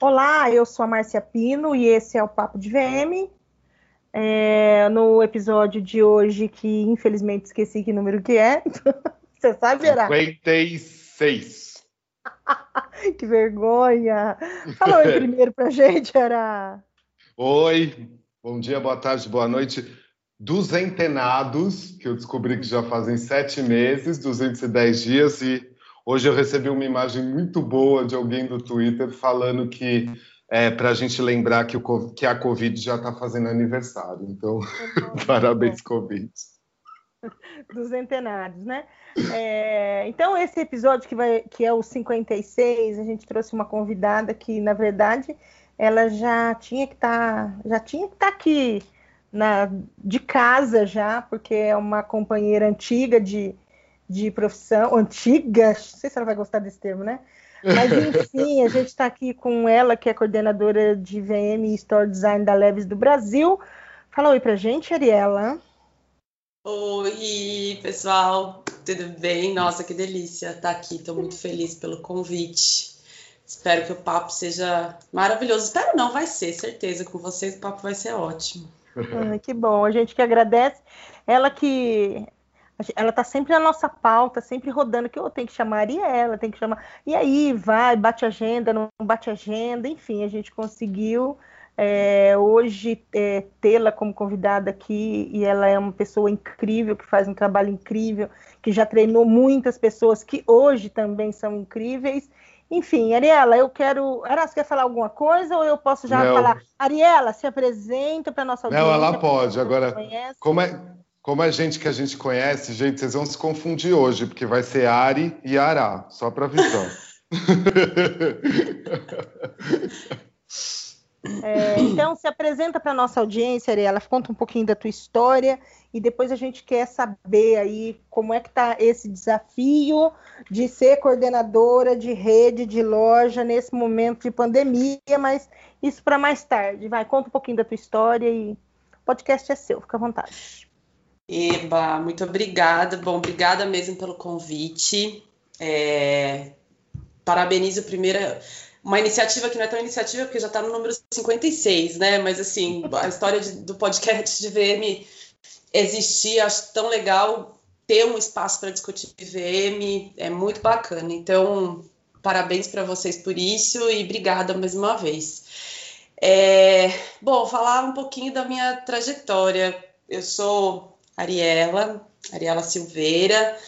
Olá, eu sou a Márcia Pino e esse é o Papo de VM. É, no episódio de hoje, que infelizmente esqueci que número que é. Você sabe, Verá? 56. que vergonha. Fala oi primeiro pra gente, era. Oi, bom dia, boa tarde, boa noite. Duzentenados, que eu descobri que já fazem sete meses, 210 dias, e hoje eu recebi uma imagem muito boa de alguém do Twitter falando que é para a gente lembrar que, o, que a Covid já está fazendo aniversário. Então, parabéns, Covid. Duzentenários, né? É, então, esse episódio que, vai, que é o 56, a gente trouxe uma convidada que, na verdade, ela já tinha que estar tá, já tinha que estar tá aqui na, de casa já, porque é uma companheira antiga de, de profissão, antiga, não sei se ela vai gostar desse termo, né? Mas enfim, a gente está aqui com ela, que é coordenadora de VM e Store Design da Leves do Brasil. Fala oi pra gente, Ariela. Oi, pessoal, tudo bem? Nossa, que delícia estar aqui, estou muito feliz pelo convite. Espero que o papo seja maravilhoso. Espero não, vai ser, certeza. Com vocês o papo vai ser ótimo. Ah, que bom, a gente que agradece. Ela que ela tá sempre na nossa pauta, sempre rodando, que eu tenho que chamar e ela, tem que chamar. E aí, vai, bate agenda, não bate agenda, enfim, a gente conseguiu é, hoje é, tê-la como convidada aqui, e ela é uma pessoa incrível, que faz um trabalho incrível, que já treinou muitas pessoas que hoje também são incríveis. Enfim, Ariela, eu quero. Ara, você quer falar alguma coisa ou eu posso já não. falar? Ariela, se apresenta para nossa audiência. Não, ela pode. Agora, como é, como é gente que a gente conhece, gente, vocês vão se confundir hoje, porque vai ser Ari e Ará, só para avisar. É, então, se apresenta para nossa audiência, Ariela, conta um pouquinho da tua história e depois a gente quer saber aí como é que está esse desafio de ser coordenadora de rede de loja nesse momento de pandemia, mas isso para mais tarde. Vai, conta um pouquinho da tua história e o podcast é seu, fica à vontade. Eba, muito obrigada. Bom, obrigada mesmo pelo convite. É, parabenizo primeiro uma iniciativa que não é tão iniciativa porque já está no número 56, né? Mas assim, a história de, do podcast de VM existir, acho tão legal ter um espaço para discutir VM, é muito bacana. Então, parabéns para vocês por isso e obrigada mais uma vez. É, bom, falar um pouquinho da minha trajetória. Eu sou Ariela, Ariela Silveira.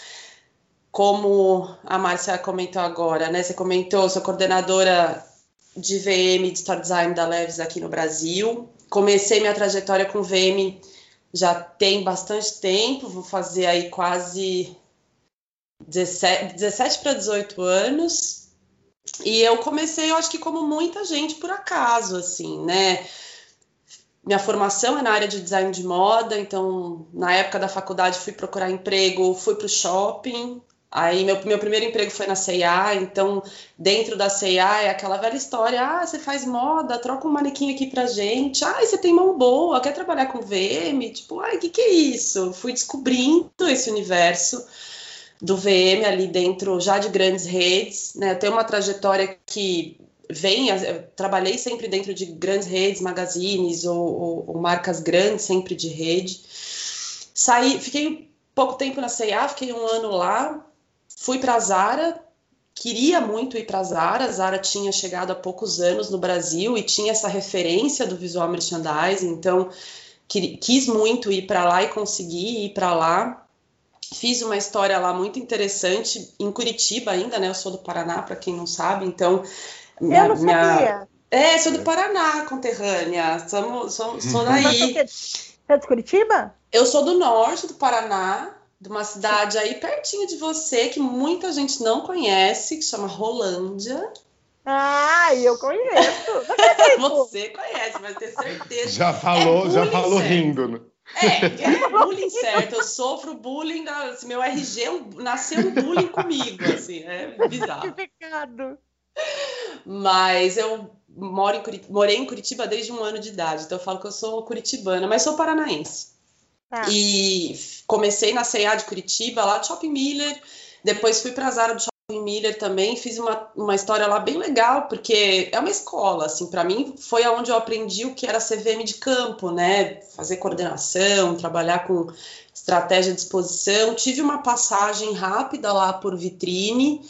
Como a Márcia comentou agora, né? Você comentou, sou coordenadora de VM de Store Design da Leves aqui no Brasil. Comecei minha trajetória com VM já tem bastante tempo, vou fazer aí quase 17, 17 para 18 anos. E eu comecei, eu acho que como muita gente por acaso, assim, né? Minha formação é na área de design de moda, então na época da faculdade fui procurar emprego, fui para o shopping, Aí meu, meu primeiro emprego foi na C&A, então dentro da C&A é aquela velha história, ah, você faz moda, troca um manequim aqui pra gente, ah, você tem mão boa, quer trabalhar com VM? Tipo, ai, o que que é isso? Fui descobrindo esse universo do VM ali dentro, já de grandes redes, né, tenho uma trajetória que vem, trabalhei sempre dentro de grandes redes, magazines ou, ou, ou marcas grandes, sempre de rede, saí, fiquei pouco tempo na C&A, fiquei um ano lá, Fui para a Zara, queria muito ir para a Zara. A Zara tinha chegado há poucos anos no Brasil e tinha essa referência do visual merchandising, então quis muito ir para lá e consegui ir para lá. Fiz uma história lá muito interessante em Curitiba ainda, né? Eu sou do Paraná, para quem não sabe, então minha, eu não sabia. É, sou do Paraná, conterrânea. Somos, sou, sou daí. Você é de Curitiba? Eu sou do norte do Paraná, de uma cidade aí pertinho de você, que muita gente não conhece, que chama Rolândia. Ah, eu conheço. você conhece, mas ter certeza. Já falou, é já falou certo. rindo. Né? É, é bullying certo. Eu sofro bullying, assim, meu RG nasceu um bullying comigo, assim, é bizarro. Que pecado. Mas eu moro em Curitiba, morei em Curitiba desde um ano de idade, então eu falo que eu sou curitibana, mas sou paranaense. Tá. E comecei na C&A de Curitiba, lá do Shopping Miller, depois fui para a Zara do Shopping Miller também, fiz uma, uma história lá bem legal, porque é uma escola, assim, para mim foi aonde eu aprendi o que era CVM de campo, né? Fazer coordenação, trabalhar com estratégia de exposição. Tive uma passagem rápida lá por vitrine,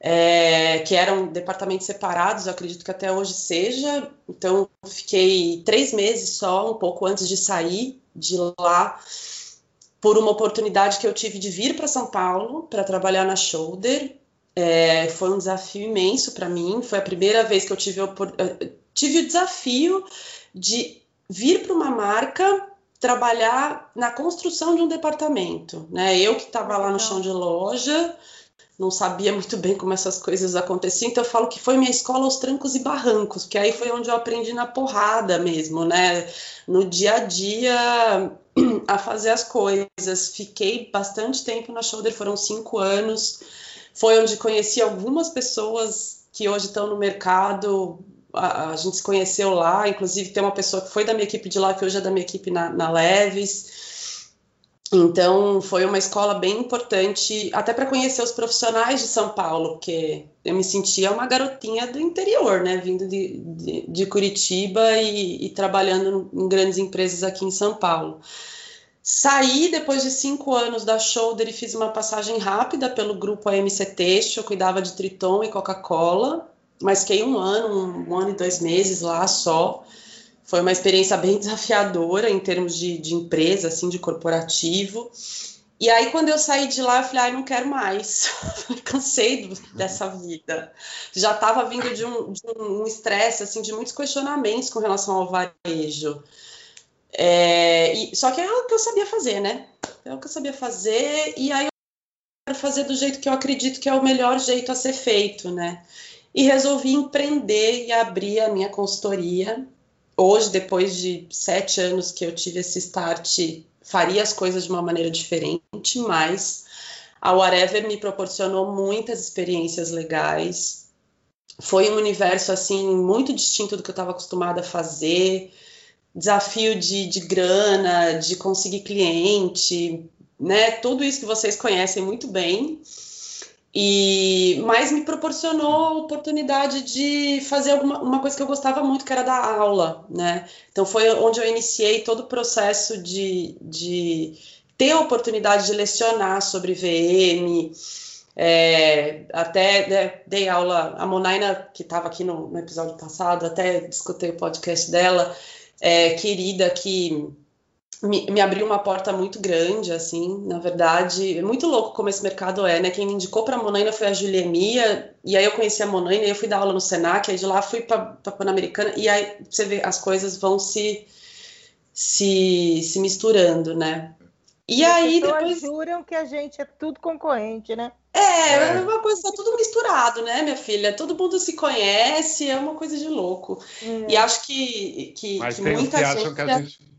é, que eram departamentos separados, eu acredito que até hoje seja. Então, fiquei três meses só, um pouco antes de sair de lá, por uma oportunidade que eu tive de vir para São Paulo para trabalhar na Shoulder. É, foi um desafio imenso para mim. Foi a primeira vez que eu tive, tive o desafio de vir para uma marca trabalhar na construção de um departamento. Né? Eu que estava lá no chão de loja, não sabia muito bem como essas coisas aconteciam, então eu falo que foi minha escola aos trancos e barrancos, porque aí foi onde eu aprendi na porrada mesmo, né? No dia a dia a fazer as coisas. Fiquei bastante tempo na Shoulder, foram cinco anos. Foi onde conheci algumas pessoas que hoje estão no mercado. A, a, gente se conheceu lá, inclusive tem uma pessoa que foi da minha equipe de lá, que hoje é da minha equipe na, na Leves. Então, foi uma escola bem importante, até para conhecer os profissionais de São Paulo, porque eu me sentia uma garotinha do interior, né? Vindo de, de, de Curitiba e, e, trabalhando em grandes empresas aqui em São Paulo. Saí depois de cinco anos da Shoulder e fiz uma passagem rápida pelo grupo AMC Têxtil, eu cuidava de Triton e Coca-Cola, mas fiquei um ano, um, um ano e dois meses lá só. Foi uma experiência bem desafiadora em termos de, de empresa, assim, de corporativo. E aí, quando eu saí de lá, eu falei, ai, não quero mais. Cansei dessa vida. Já estava vindo de um estresse, um assim, de muitos questionamentos com relação ao varejo. É, e, só que é o que eu sabia fazer, né? É o que eu sabia fazer, e aí eu quero fazer do jeito que eu acredito que é o melhor jeito a ser feito, né? E resolvi empreender e abrir a minha consultoria hoje, depois de sete anos que eu tive esse start, faria as coisas de uma maneira diferente, mas a Whatever me proporcionou muitas experiências legais. Foi um universo assim muito distinto do que eu estava acostumada a fazer. Desafio de, de grana, de conseguir cliente, né? Tudo isso que vocês conhecem muito bem. E, mas me proporcionou a oportunidade de fazer alguma, uma coisa que eu gostava muito, que era dar aula, né? Então foi onde eu iniciei todo o processo de, de ter a oportunidade de lecionar sobre VM, é, até né, dei aula, a Monaina, que estava aqui no, no, episódio passado, até discutei o podcast dela, é, querida, que me, me, abriu uma porta muito grande, assim, na verdade, é muito louco como esse mercado é, né? Quem me indicou para a Monaina foi a Juliemia, e aí eu conheci a Monaina, e eu fui dar aula no Senac, aí de lá fui para a Pan-Americana, e aí você vê, as coisas vão se, se, se misturando, né? E, e aí depois juram que a gente é tudo concorrente, né? É, é uma coisa, tá tudo misturado, né, minha filha? Todo mundo se conhece, é uma coisa de louco. É. E acho que, que, Mas que tem muita que gente... acham que a gente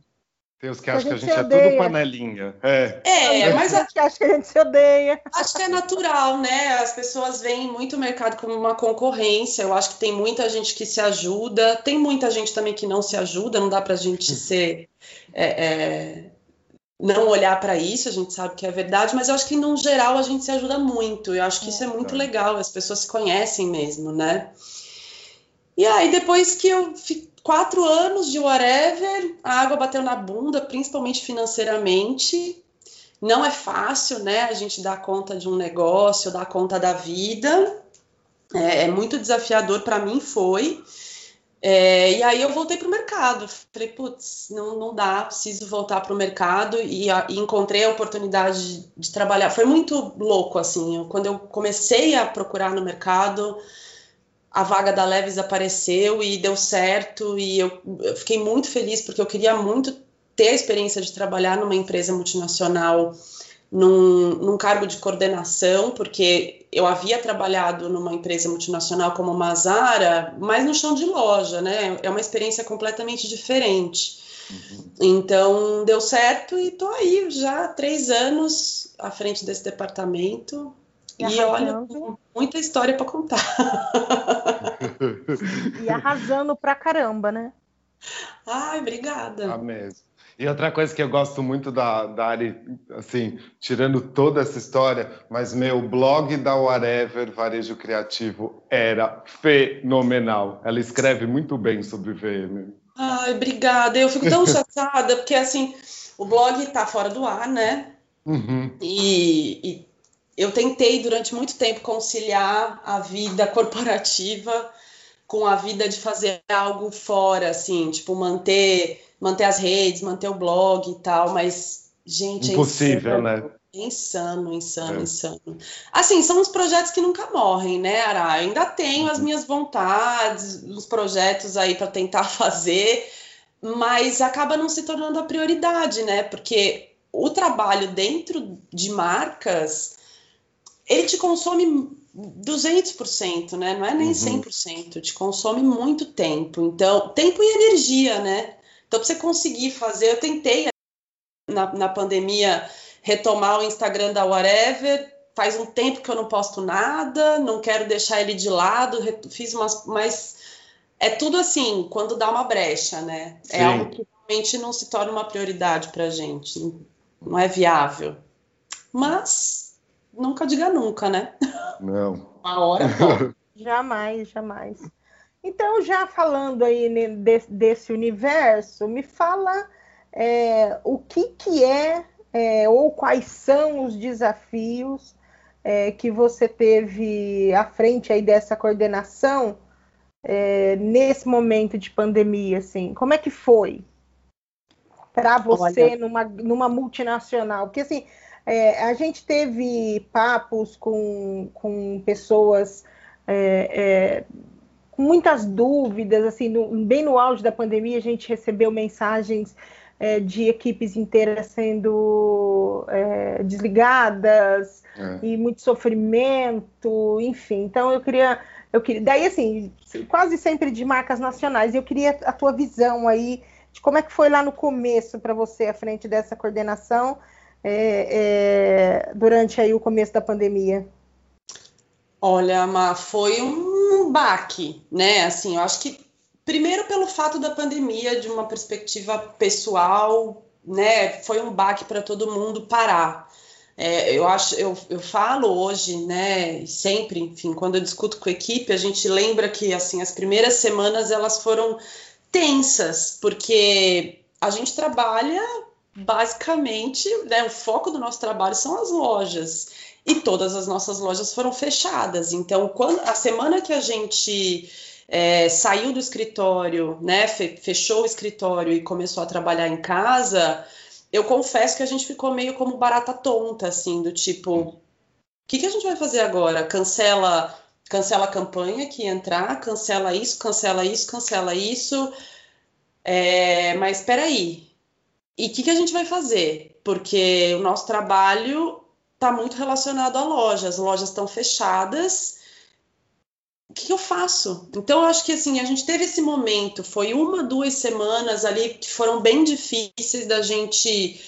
tem os que acham que a gente é tudo panelinha. É, é mas a gente acha que a gente se odeia. Acho que é natural, né? As pessoas veem muito o mercado como uma concorrência. Eu acho que tem muita gente que se ajuda, tem muita gente também que não se ajuda. Não dá para a gente ser. É, é, não olhar para isso, a gente sabe que é verdade, mas eu acho que no geral a gente se ajuda muito. Eu acho que isso é muito legal, as pessoas se conhecem mesmo, né? E aí, depois que eu quatro anos de whatever, a água bateu na bunda, principalmente financeiramente. Não é fácil, né? A gente dar conta de um negócio, dar conta da vida. É, é muito desafiador para mim, foi. É, e aí eu voltei para o mercado. Falei, putz, não, não dá, preciso voltar para o mercado e, a, e, encontrei a oportunidade de, de, trabalhar. Foi muito louco, assim. Eu, quando eu comecei a procurar no mercado, a vaga da Leves apareceu e deu certo e eu, eu, fiquei muito feliz porque eu queria muito ter a experiência de trabalhar numa empresa multinacional num, num cargo de coordenação, porque eu havia trabalhado numa empresa multinacional como Mazara, mas no chão de loja, né? É uma experiência completamente diferente. Uhum. Então deu certo e tô aí já há três anos à frente desse departamento e, e olha, muita história para contar. e arrasando pra caramba, né? Ai, obrigada. Ah, mesmo. E outra coisa que eu gosto muito da, da Ari, assim, tirando toda essa história, mas meu blog da Whatever Varejo Criativo era fenomenal. Ela escreve muito bem sobre VM. Ai, obrigada. Eu fico tão chateada, porque assim, o blog está fora do ar, né? Uhum. E, e eu tentei durante muito tempo conciliar a vida corporativa com a vida de fazer algo fora, assim, tipo, manter, manter as redes, manter o blog e tal, mas, gente, é Impossível, é né? Insano, insano, é. insano. Assim, são os projetos que nunca morrem, né, Ara? Eu ainda tenho as uhum. minhas vontades, os projetos aí para tentar fazer, mas acaba não se tornando a prioridade, né? Porque o trabalho dentro de marcas, ele te consome 200%, né? Não é nem uhum. 100%, te consome muito tempo. Então, tempo e energia, né? Então, para você conseguir fazer, eu tentei na, na pandemia retomar o Instagram da Whatever. Faz um tempo que eu não posto nada, não quero deixar ele de lado. Fiz umas, mas é tudo assim, quando dá uma brecha, né? É Sim. É algo que realmente não se torna uma prioridade para a gente. Não é viável. Mas nunca diga nunca, né? Não. Uma hora jamais, jamais. Então, já falando aí desse, desse universo, me fala é, o que, que é, é, ou quais são os desafios é, que você teve à frente aí dessa coordenação é, nesse momento de pandemia, assim? Como é que foi para você Olha... numa, numa multinacional? Porque, assim, é, a gente teve papos com, com pessoas é, é, com muitas dúvidas, assim, no, bem no auge da pandemia, a gente recebeu mensagens é, de equipes inteiras sendo é, desligadas é. e muito sofrimento, enfim. Então eu queria, eu queria, daí assim, quase sempre de marcas nacionais. Eu queria a tua visão aí de como é que foi lá no começo para você à frente dessa coordenação é, é, durante aí o começo da pandemia? Olha, Ma, foi um baque, né? Assim, eu acho que primeiro pelo fato da pandemia, de uma perspectiva pessoal, né? Foi um baque para todo mundo parar. É, eu acho, eu, eu falo hoje, né? Sempre, enfim, quando eu discuto com a equipe, a gente lembra que assim as primeiras semanas elas foram tensas, porque a gente trabalha basicamente, né, o foco do nosso trabalho são as lojas. E todas as nossas lojas foram fechadas. Então, quando a semana que a gente é, saiu do escritório, né, fechou o escritório e começou a trabalhar em casa, eu confesso que a gente ficou meio como barata tonta, assim, do tipo, o que, que a gente vai fazer agora? Cancela, cancela a campanha que entrar, cancela isso, cancela isso, cancela isso. É, mas espera aí, e o que, que a gente vai fazer? Porque o nosso trabalho está muito relacionado à loja, as lojas estão fechadas. O que, que eu faço? Então, eu acho que assim, a gente teve esse momento, foi uma, duas semanas ali que foram bem difíceis da gente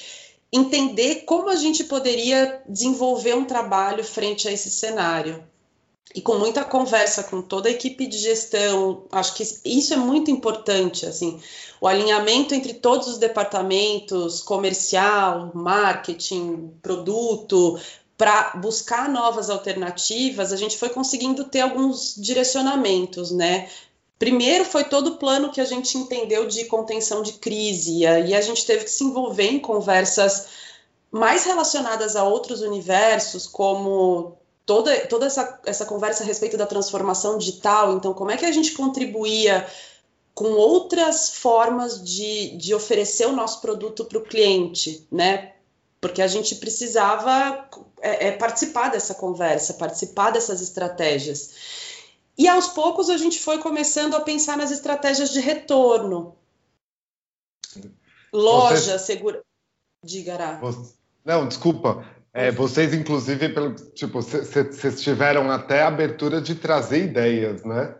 entender como a gente poderia desenvolver um trabalho frente a esse cenário e com muita conversa com toda a equipe de gestão, acho que isso é muito importante, assim, o alinhamento entre todos os departamentos, comercial, marketing, produto, para buscar novas alternativas, a gente foi conseguindo ter alguns direcionamentos, né? Primeiro foi todo o plano que a gente entendeu de contenção de crise, e a gente teve que se envolver em conversas mais relacionadas a outros universos, como toda, toda essa, essa conversa a respeito da transformação digital, então, como é que a gente contribuía com outras formas de, de oferecer o nosso produto para o cliente, né? Porque a gente precisava é, é, participar dessa conversa, participar dessas estratégias. E aos poucos a gente foi começando a pensar nas estratégias de retorno. Loja, Você... segura. Diga, Não, desculpa. É, vocês, inclusive, pelo, tipo, vocês tiveram até a abertura de trazer ideias, né?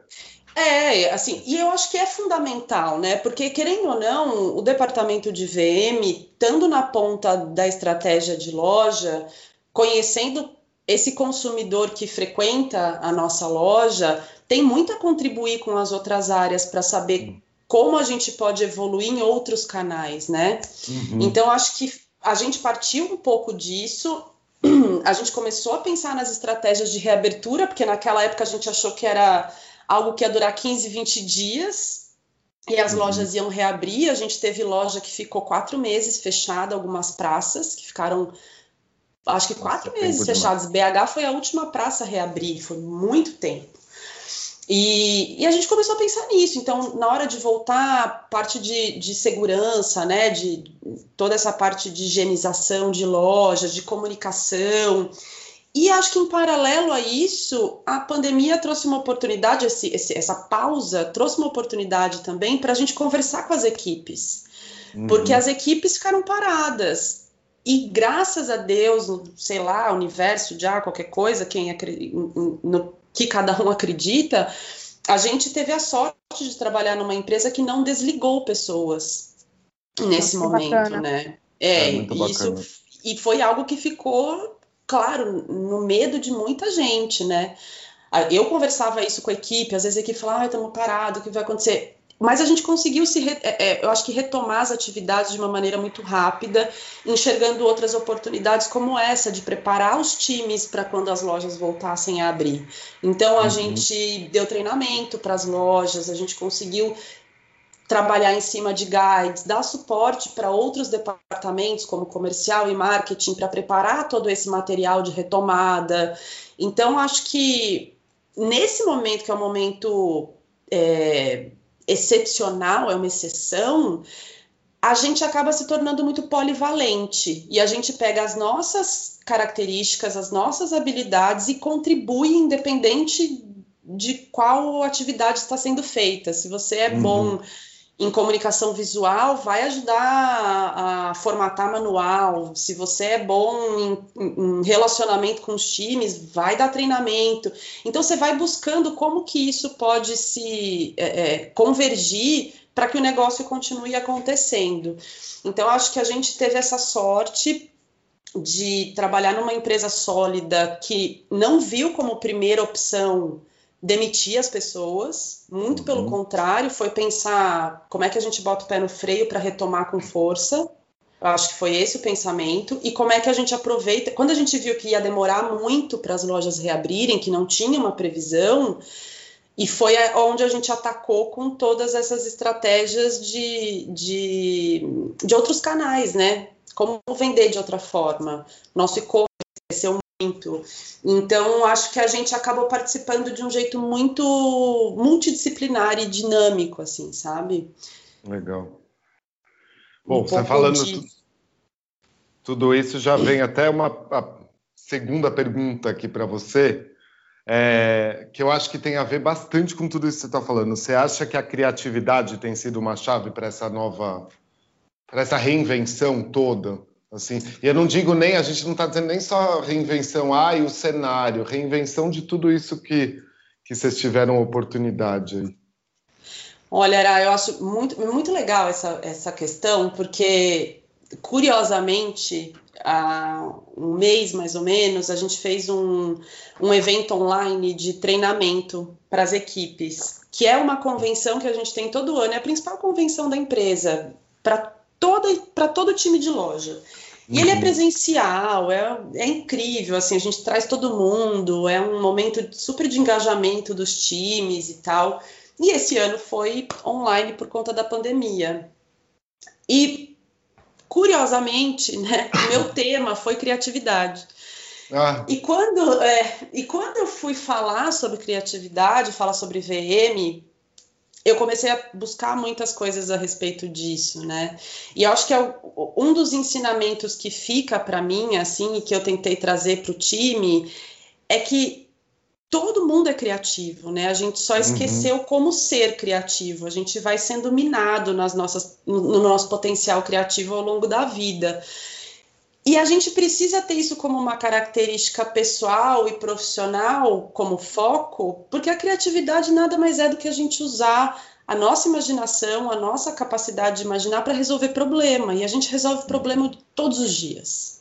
É, assim, e eu acho que é fundamental, né? Porque, querendo ou não, o departamento de VM, estando na ponta da estratégia de loja, conhecendo esse consumidor que frequenta a nossa loja, tem muito a contribuir com as outras áreas para saber como a gente pode evoluir em outros canais, né? Uhum. Então, acho que a gente partiu um pouco disso. A gente começou a pensar nas estratégias de reabertura, porque naquela época a gente achou que era algo que ia durar 15, 20 dias e as uhum. lojas iam reabrir. A gente teve loja que ficou quatro meses fechada, algumas praças que ficaram acho que quatro Nossa, meses fechados. BH foi a última praça a reabrir, foi muito tempo. E, e, a gente começou a pensar nisso. Então, na hora de voltar, parte de, de segurança, né, de toda essa parte de higienização de lojas, de comunicação. E acho que em paralelo a isso, a pandemia trouxe uma oportunidade, esse, esse, essa pausa trouxe uma oportunidade também para a gente conversar com as equipes. Uhum. Porque as equipes ficaram paradas. E graças a Deus, sei lá, universo, já qualquer coisa, quem no que cada um acredita, a gente teve a sorte de trabalhar numa empresa que não desligou pessoas nesse Nossa, momento, bacana. né? É, é isso e foi algo que ficou, claro, no medo de muita gente, né? Eu conversava isso com a equipe, às vezes a equipe falava, ah, estamos parados, o que vai acontecer? Mas a gente conseguiu se, é, é, eu acho que retomar as atividades de uma maneira muito rápida, enxergando outras oportunidades como essa de preparar os times para quando as lojas voltassem a abrir. Então a uhum. gente deu treinamento para as lojas, a gente conseguiu trabalhar em cima de guides, dar suporte para outros departamentos como comercial e marketing para preparar todo esse material de retomada. Então acho que nesse momento que é um momento é, excepcional, é uma exceção, a gente acaba se tornando muito polivalente e a gente pega as nossas características, as nossas habilidades e contribui independente de qual atividade está sendo feita. Se você é uhum. bom em comunicação visual, vai ajudar a, a, formatar manual. Se você é bom em, em, relacionamento com os times, vai dar treinamento. Então, você vai buscando como que isso pode se é, é, convergir para que o negócio continue acontecendo. Então, acho que a gente teve essa sorte de trabalhar numa empresa sólida que não viu como primeira opção demitir as pessoas, muito uhum. pelo contrário, foi pensar como é que a gente bota o pé no freio para retomar com força. Eu acho que foi esse o pensamento. E como é que a gente aproveita. Quando a gente viu que ia demorar muito para as lojas reabrirem, que não tinha uma previsão, e foi onde a gente atacou com todas essas estratégias de, de, de outros canais, né? Como vender de outra forma. Nosso e-commerce cresceu. Então, acho que a gente acabou participando de um jeito muito multidisciplinar e dinâmico, assim, sabe? Legal. Bom, um você falando de... tudo isso, já vem até uma segunda pergunta aqui para você, é, que eu acho que tem a ver bastante com tudo isso que você está falando. Você acha que a criatividade tem sido uma chave para essa nova, para essa reinvenção toda? Assim, e eu não digo nem, a gente não está dizendo nem só reinvenção, ah, e o cenário, reinvenção de tudo isso que, que vocês tiveram oportunidade. Olha, Ara, eu acho muito, muito legal essa, essa questão, porque, curiosamente, há um mês mais ou menos, a gente fez um, um evento online de treinamento para as equipes, que é uma convenção que a gente tem todo ano, é a principal convenção da empresa, para toda para todo time de loja. E uhum. ele é uhum. presencial, é, é incrível, assim, a gente traz todo mundo, é um momento super de engajamento dos times e tal. E esse ano foi online por conta da pandemia. E, curiosamente, né, o meu tema foi criatividade. Ah. E, quando, é, e quando eu fui falar sobre criatividade, falar sobre VM, eu comecei a buscar muitas coisas a respeito disso, né? E eu acho que é um dos ensinamentos que fica para mim, assim, e que eu tentei trazer para o time, é que todo mundo é criativo, né? A gente só uhum. esqueceu uhum. como ser criativo. A gente vai sendo minado nas nossas, no nosso potencial criativo ao longo da vida. E a gente precisa ter isso como uma característica pessoal e profissional, como foco, porque a criatividade nada mais é do que a gente usar a nossa imaginação, a nossa capacidade de imaginar para resolver problema. E a gente resolve problema todos os dias.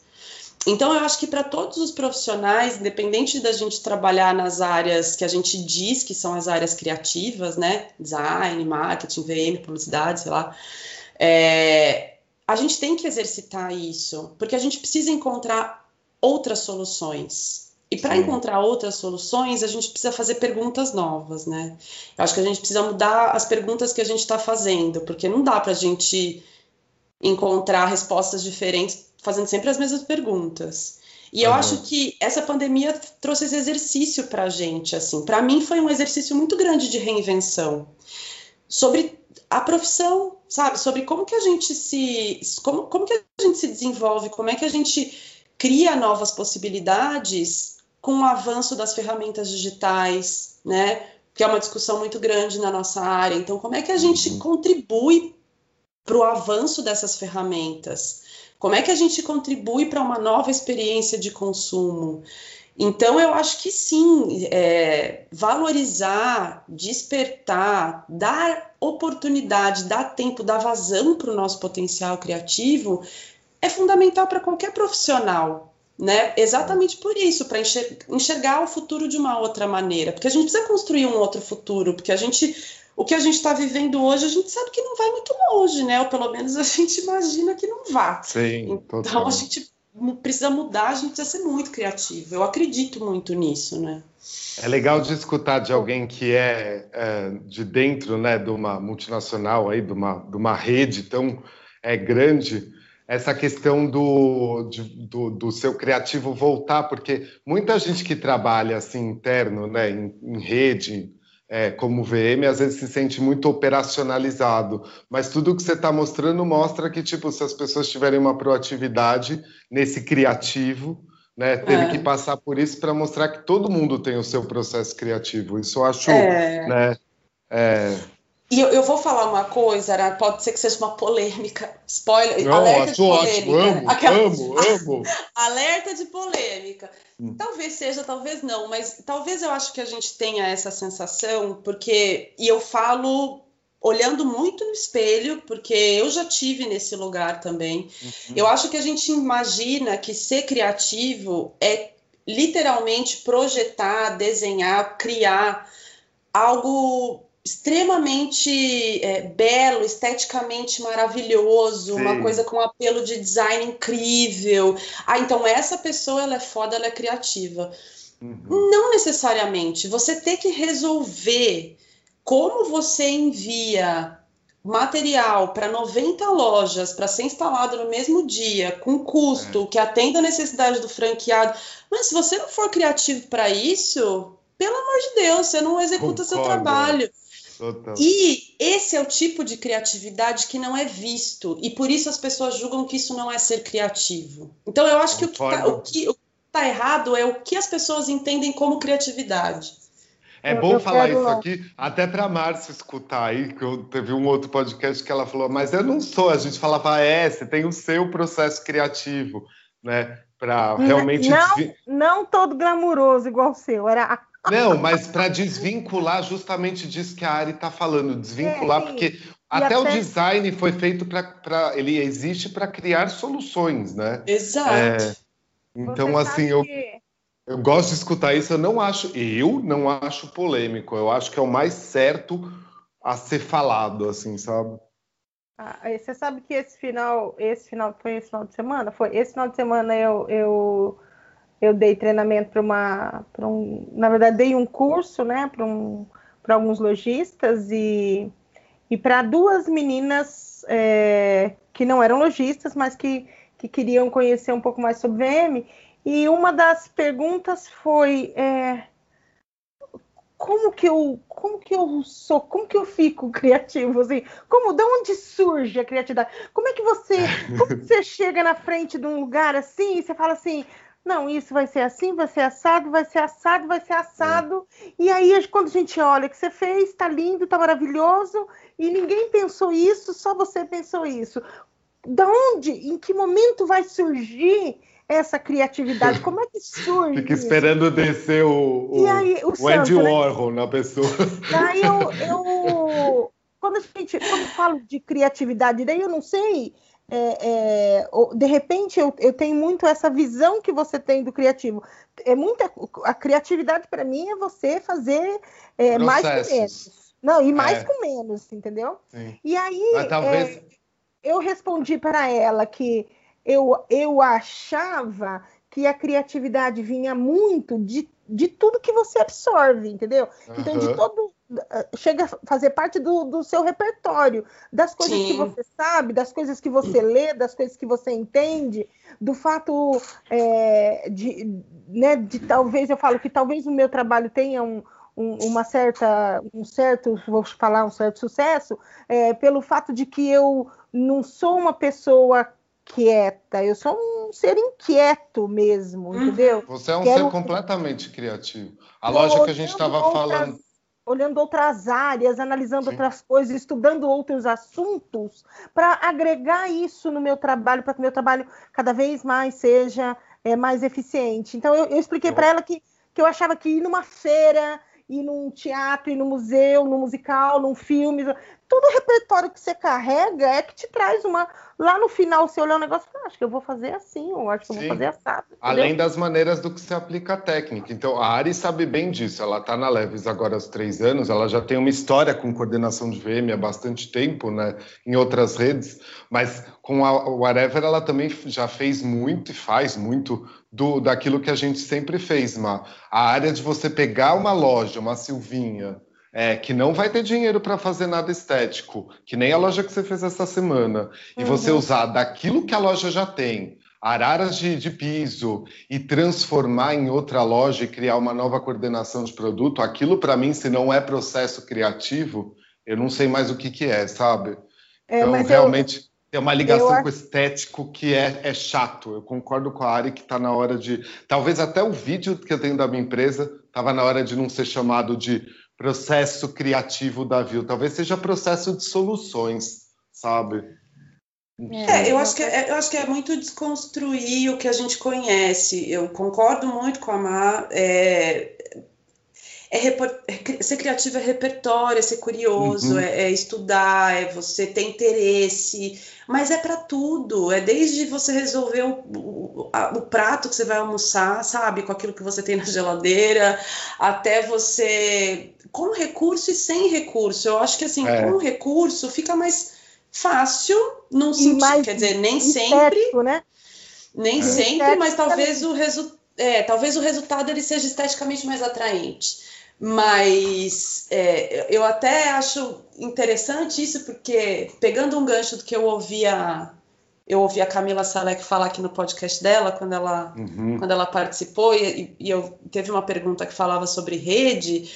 então, eu acho que para todos os profissionais, independente da gente trabalhar nas áreas que a gente diz que são as áreas criativas, né? Design, marketing, VM, publicidade, sei lá. É, a gente tem que exercitar isso, porque a gente precisa encontrar outras soluções. E para encontrar outras soluções, a gente precisa fazer perguntas novas, né? Eu acho que a gente precisa mudar as perguntas que a gente está fazendo, porque não dá para a gente encontrar respostas diferentes fazendo sempre as mesmas perguntas. E eu acho que essa pandemia trouxe esse exercício para a gente, assim. Para mim foi um exercício muito grande de reinvenção sobre a profissão, sabe? Sobre como que a gente se, como, como que a gente se desenvolve, como é que a gente cria novas possibilidades com o avanço das ferramentas digitais, né? Que é uma discussão muito grande na nossa área. Então, como é que a gente uhum. contribui para o avanço dessas ferramentas? Como é que a gente contribui para uma nova experiência de consumo? Então, eu acho que sim, é, valorizar, despertar, dar oportunidade, dar tempo, dar vazão para o nosso potencial criativo é fundamental para qualquer profissional, né? Exatamente por isso, para enxergar o futuro de uma outra maneira, porque a gente precisa construir um outro futuro, porque a gente o que a gente está vivendo hoje, a gente sabe que não vai muito longe, né? Ou pelo menos a gente imagina que não vá. Sim, então total. a gente precisa mudar, a gente precisa ser muito criativo. Eu acredito muito nisso, né? É legal de escutar de alguém que é, é de dentro, né, de uma multinacional aí, de uma, de uma rede tão é, grande, essa questão do, de, do, do, seu criativo voltar, porque muita gente que trabalha assim interno, né, em, em rede, é, como VM, às vezes se sente muito operacionalizado, mas tudo que você está mostrando mostra que, tipo, se as pessoas tiverem uma proatividade nesse criativo, né, teve é. que passar por isso para mostrar que todo mundo tem o seu processo criativo. Isso eu acho, é. né, é, e eu, eu, vou falar uma coisa, né? pode ser que seja uma polêmica. Spoiler, Não, alerta de polêmica. Amo, Aquela... amo, amo. alerta de polêmica. Hum. Talvez seja, talvez não, mas talvez eu acho que a gente tenha essa sensação, porque, e eu falo olhando muito no espelho, porque eu já tive nesse lugar também. Uhum. Eu acho que a gente imagina que ser criativo é literalmente projetar, desenhar, criar algo extremamente é, belo, esteticamente maravilhoso, Sim. uma coisa com apelo de design incrível. Ah, então essa pessoa ela é foda, ela é criativa. Uhum. Não necessariamente. Você tem que resolver como você envia material para 90 lojas para ser instalado no mesmo dia, com custo, é. que atenda a necessidade do franqueado. Mas se você não for criativo para isso, pelo amor de Deus, você não executa Concordo. seu trabalho. Total. E esse é o tipo de criatividade que não é visto, e por isso as pessoas julgam que isso não é ser criativo. Então eu acho que o que está tá errado é o que as pessoas entendem como criatividade. É bom eu falar isso aqui, até para Márcia escutar aí, que eu teve um outro podcast que ela falou, mas eu não sou, a gente falava, é, você tem o seu processo criativo, né? Para realmente. Não, não todo glamuroso igual o seu, era a não, mas para desvincular justamente disso que a Ari está falando, desvincular, é, porque até, até, o design foi feito para. Ele existe para criar soluções, né? Exato. É, então, Você assim, eu, que... eu gosto de escutar isso, eu não acho, eu não acho polêmico, eu acho que é o mais certo a ser falado, assim, sabe? Ah, você sabe que esse final, esse final foi esse final de semana? Foi esse final de semana eu, eu eu dei treinamento para uma, para um, na verdade dei um curso, né, para um, alguns lojistas e, e para duas meninas é, que não eram lojistas, mas que, que queriam conhecer um pouco mais sobre VM. E uma das perguntas foi é, como que eu como que eu sou como que eu fico criativo assim como de onde surge a criatividade como é que você como você chega na frente de um lugar assim e você fala assim não, isso vai ser assim, vai ser assado, vai ser assado, vai ser assado. É. E aí, quando a gente olha o que você fez, está lindo, está maravilhoso, e ninguém pensou isso, só você pensou isso. Da onde, em que momento vai surgir essa criatividade? Como é que surge? Fica esperando descer o, o, aí, o, o Andy né? Warhol na pessoa. Daí eu, eu, quando a gente, quando eu falo de criatividade, daí eu não sei é, é, de repente eu, eu, tenho muito essa visão que você tem do criativo. É muita a criatividade para mim é você fazer é, mais com menos. Não, e mais é. com menos, entendeu? Sim. E aí talvez... É, eu respondi para ela que eu, eu achava que a criatividade vinha muito de, de tudo que você absorve, entendeu? Uhum. Então, de todo. Chega a fazer parte do, do seu repertório, das coisas Sim. que você sabe, das coisas que você lê, das coisas que você entende, do fato é, de, né, de talvez, eu falo que talvez o meu trabalho tenha um, um, uma certa, um certo, vou falar, um certo sucesso, é, pelo fato de que eu não sou uma pessoa quieta, eu sou um ser inquieto mesmo, uhum. entendeu? Você é um Quero... ser completamente criativo. A lógica que a gente estava falando. Olhando outras áreas, analisando Sim. outras coisas, estudando outros assuntos, para agregar isso no meu trabalho, para que o meu trabalho cada vez mais seja é, mais eficiente. Então, eu, eu expliquei para ela que, que eu achava que ir numa feira, ir num teatro, ir no museu, no musical, num filme, todo o repertório que você carrega é que te traz uma. Lá no final, você olhar o negócio e acho que eu vou fazer assim, ou acho que eu vou fazer assado. Além das maneiras do que se aplica a técnica. Então, a Ari sabe bem disso. Ela está na Leves agora há três anos, ela já tem uma história com coordenação de VM há bastante tempo, né? Em outras redes, mas com a Whatever ela também já fez muito e faz muito do, daquilo que a gente sempre fez, Ma. A área de você pegar uma loja, uma Silvinha, é, que não vai ter dinheiro para fazer nada estético, que nem a loja que você fez essa semana, e uhum. você usar daquilo que a loja já tem, araras de, de, piso, e transformar em outra loja e criar uma nova coordenação de produto, aquilo para mim, se não é processo criativo, eu não sei mais o que, que é, sabe? É, então, realmente. Eu... Tem uma ligação eu... com o estético que é, é chato. Eu concordo com a Ari que está na hora de. Talvez até o vídeo que eu tenho da minha empresa estava na hora de não ser chamado de processo criativo da Vil. Talvez seja processo de soluções, sabe? É, eu acho, que é, eu acho que é muito desconstruir o que a gente conhece. Eu concordo muito com a Mar. É, é, é, ser criativo é repertório, é ser curioso, uhum. é, é, estudar, é você ter interesse, mas é para tudo. É desde você resolver o, o, a, o, prato que você vai almoçar, sabe, com aquilo que você tem na geladeira, até você com recurso e sem recurso. Eu acho que assim, é. com recurso fica mais fácil, num sentido, quer dizer, nem sempre, né? nem sempre, mas talvez o resultado é, talvez o resultado ele seja esteticamente mais atraente. Mas é, eu até acho interessante isso, porque pegando um gancho do que eu ouvia, eu ouvi a Camila Salek falar aqui no podcast dela, quando ela, uhum. quando ela participou, e, e eu teve uma pergunta que falava sobre rede.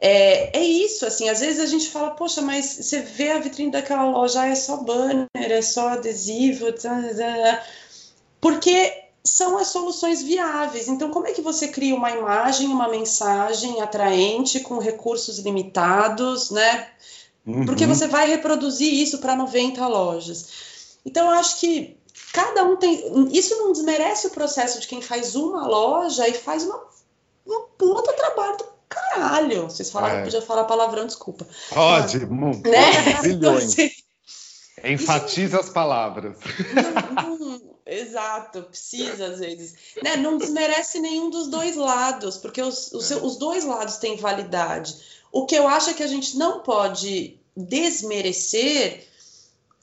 É, é, isso, assim, às vezes a gente fala, poxa, mas você vê a vitrine daquela loja, ah, é só banner, é só adesivo, tá, tá, tá. porque são as soluções viáveis. Então, como é que você cria uma imagem, uma mensagem atraente com recursos limitados, né? Uhum. Porque você vai reproduzir isso para 90 lojas. Então, eu acho que cada um tem. Isso não desmerece o processo de quem faz uma loja e faz uma, um puta trabalho do caralho. Vocês falaram é. que podia falar palavrão, desculpa. Pode, Mas, né? bilhões. Enfatiza as palavras. Não, não, exato, precisa às vezes. Né? Não desmerece nenhum dos dois lados, porque os, os, os dois lados têm validade. O que eu acho é que a gente não pode desmerecer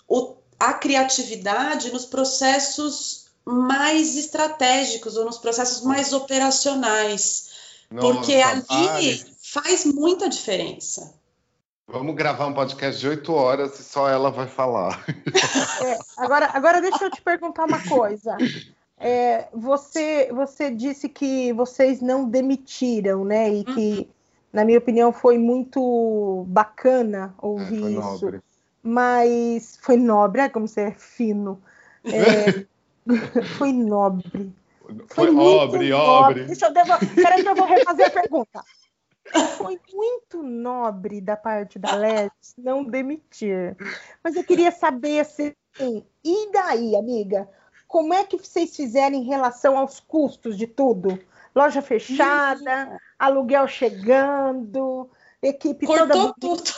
o, a criatividade nos processos mais estratégicos ou nos processos mais operacionais. Nossa, porque ali faz muita diferença. Vamos gravar um podcast de oito horas e só ela vai falar. É, agora, agora deixa eu te perguntar uma coisa. É, você, você disse que vocês não demitiram, né? E que, na minha opinião, foi muito bacana ouvir é, foi isso. Nobre. Mas foi nobre, é como você é fino. É, foi nobre. Foi, foi nobre, nobre. Deixa eu devo... Peraí que eu vou refazer a pergunta. Foi muito nobre da parte da Let's não demitir. Mas eu queria saber assim, e daí, amiga? Como é que vocês fizeram em relação aos custos de tudo? Loja fechada, aluguel chegando, equipe Cortou toda. tudo.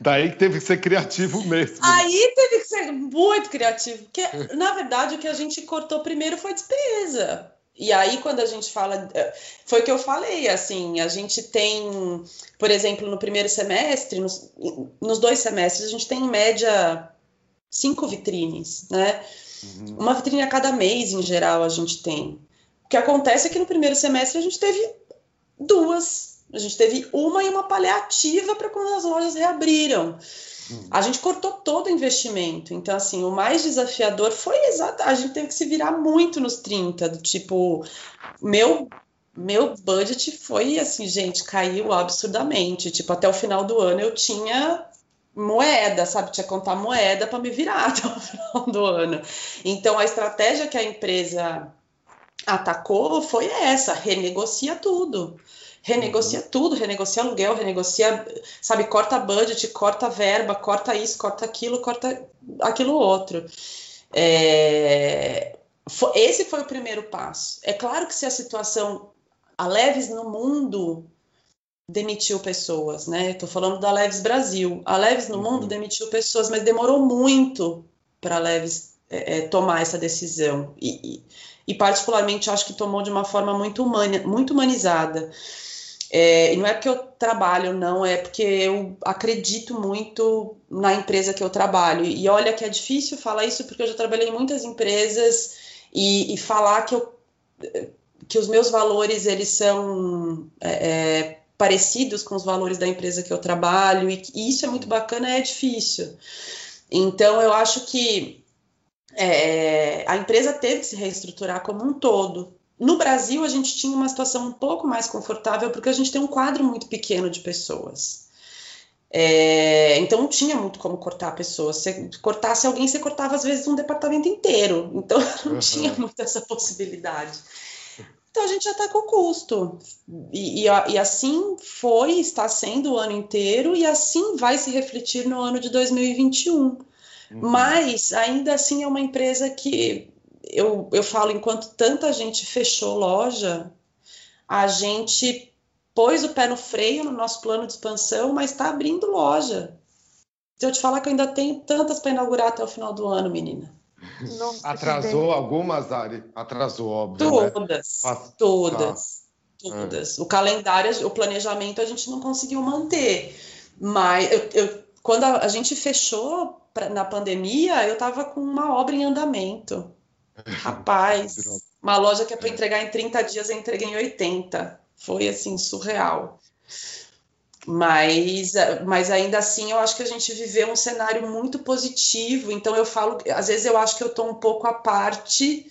Daí teve que ser criativo mesmo. Aí teve que ser muito criativo. Porque, na verdade, o que a gente cortou primeiro foi despesa. E aí, quando a gente fala. É, foi o que eu falei, assim, a gente tem, por exemplo, no primeiro semestre, nos, nos dois semestres, a gente tem em média cinco vitrines, né? Uhum. Uma vitrine a cada mês, em geral, a gente tem. O que acontece é que no primeiro semestre a gente teve duas. A gente teve uma e uma paliativa para quando as lojas reabriram. Uhum. A gente cortou todo o investimento. Então, assim, o mais desafiador foi exato. A gente teve que se virar muito nos 30, do tipo, meu. Meu budget foi assim, gente, caiu absurdamente. Tipo, até o final do ano eu tinha moeda, sabe? Tinha que contar moeda para me virar até o final do ano. Então, a estratégia que a empresa atacou foi essa: renegocia tudo. Renegocia uhum. tudo, renegocia aluguel, renegocia, sabe, corta budget, corta verba, corta isso, corta aquilo, corta aquilo outro. É... Esse foi o primeiro passo. É claro que se a situação, a Leves no mundo demitiu pessoas, né? Estou falando da Leves Brasil. A Leves no uhum. mundo demitiu pessoas, mas demorou muito para a Leves é, é, tomar essa decisão. E, e, e, particularmente, acho que tomou de uma forma muito, humana, muito humanizada. É, e não é porque eu trabalho, não, é porque eu acredito muito na empresa que eu trabalho. E olha que é difícil falar isso, porque eu já trabalhei em muitas empresas e, e falar que, eu, que os meus valores eles são é, é parecidos com os valores da empresa que eu trabalho, e, e isso é muito bacana, é difícil. Então, eu acho que é, a empresa teve que se reestruturar como um todo. No Brasil, a gente tinha uma situação um pouco mais confortável, porque a gente tem um quadro muito pequeno de pessoas. É, então não tinha muito como cortar pessoas. Se cortasse alguém, você cortava às vezes um departamento inteiro. Então não uhum. tinha muito essa possibilidade. Então a gente já está com o custo. E, e, e, assim foi, está sendo o ano inteiro, e assim vai se refletir no ano de 2021. Uhum. Mas ainda assim é uma empresa que eu, eu falo, enquanto tanta gente fechou loja, a gente pôs o pé no freio no nosso plano de expansão, mas está abrindo loja. Se eu te falar que eu ainda tenho tantas para inaugurar até o final do ano, menina. Nossa, Atrasou algumas, Ari? Atrasou, óbvio. Todas. Né? Todas. Tá. Todas. É. O calendário, o planejamento a gente não conseguiu manter. Mas eu, eu quando a, a, gente fechou pra, na pandemia, eu estava com uma obra em andamento. Rapaz, uma loja que é para entregar em 30 dias, eu entreguei em 80. Foi assim, surreal. Mas, mas ainda assim, eu acho que a gente viveu um cenário muito positivo. Então, eu falo, às vezes, eu acho que eu estou um pouco à parte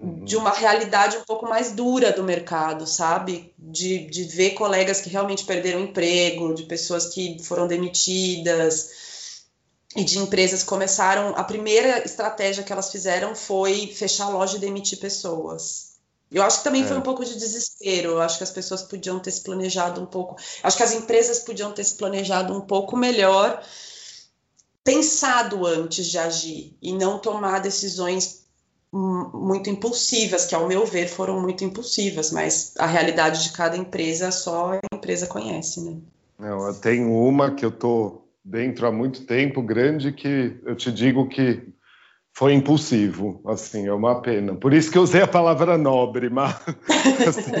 uhum. de uma realidade um pouco mais dura do mercado, sabe? De, de ver colegas que realmente perderam emprego, de pessoas que foram demitidas e de empresas começaram. A primeira estratégia que elas fizeram foi fechar a loja e demitir pessoas. Eu acho que também é. foi um pouco de desespero. Eu acho que as pessoas podiam ter se planejado um pouco. Acho que as empresas podiam ter se planejado um pouco melhor, pensado antes de agir e não tomar decisões muito impulsivas, que ao meu ver foram muito impulsivas, mas a realidade de cada empresa só a empresa conhece, né? Não, eu tenho uma que eu tô dentro há muito tempo, grande, que eu te digo que foi impulsivo, assim, é uma pena. Por isso que eu usei a palavra nobre, mas assim,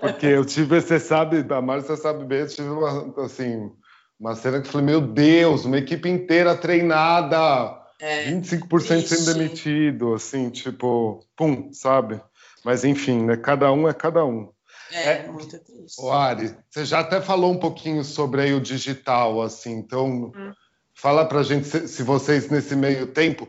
porque eu tive, você sabe, a Márcia sabe bem, eu tive uma, assim, uma cena que eu falei, meu Deus, uma equipe inteira treinada, é, 25% sendo demitido, assim, tipo, pum, sabe? Mas enfim, né? Cada um é cada um. É, é muito triste. O Ari, você já até falou um pouquinho sobre aí o digital, assim, então hum. fala pra gente se, se vocês nesse meio tempo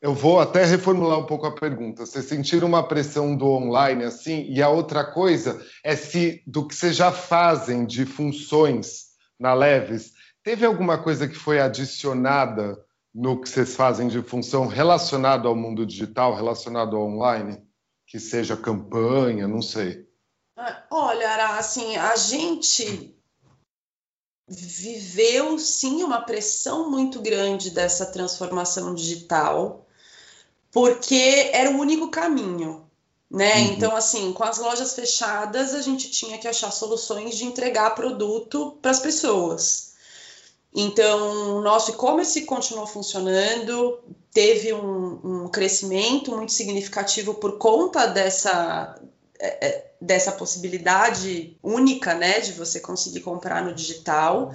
eu vou até reformular um pouco a pergunta. Vocês sentiram uma pressão do online assim? E a outra coisa é se do que vocês já fazem de funções na Leves, teve alguma coisa que foi adicionada no que vocês fazem de função relacionado ao mundo digital, relacionado ao online? Que seja campanha, não sei. Olha, assim, a gente viveu sim uma pressão muito grande dessa transformação digital porque era o único caminho, né? Uhum. Então, assim, com as lojas fechadas, a gente tinha que achar soluções de entregar produto para as pessoas. Então, nosso e-commerce continuou funcionando, teve um, um, crescimento muito significativo por conta dessa, dessa possibilidade única né, de você conseguir comprar no digital.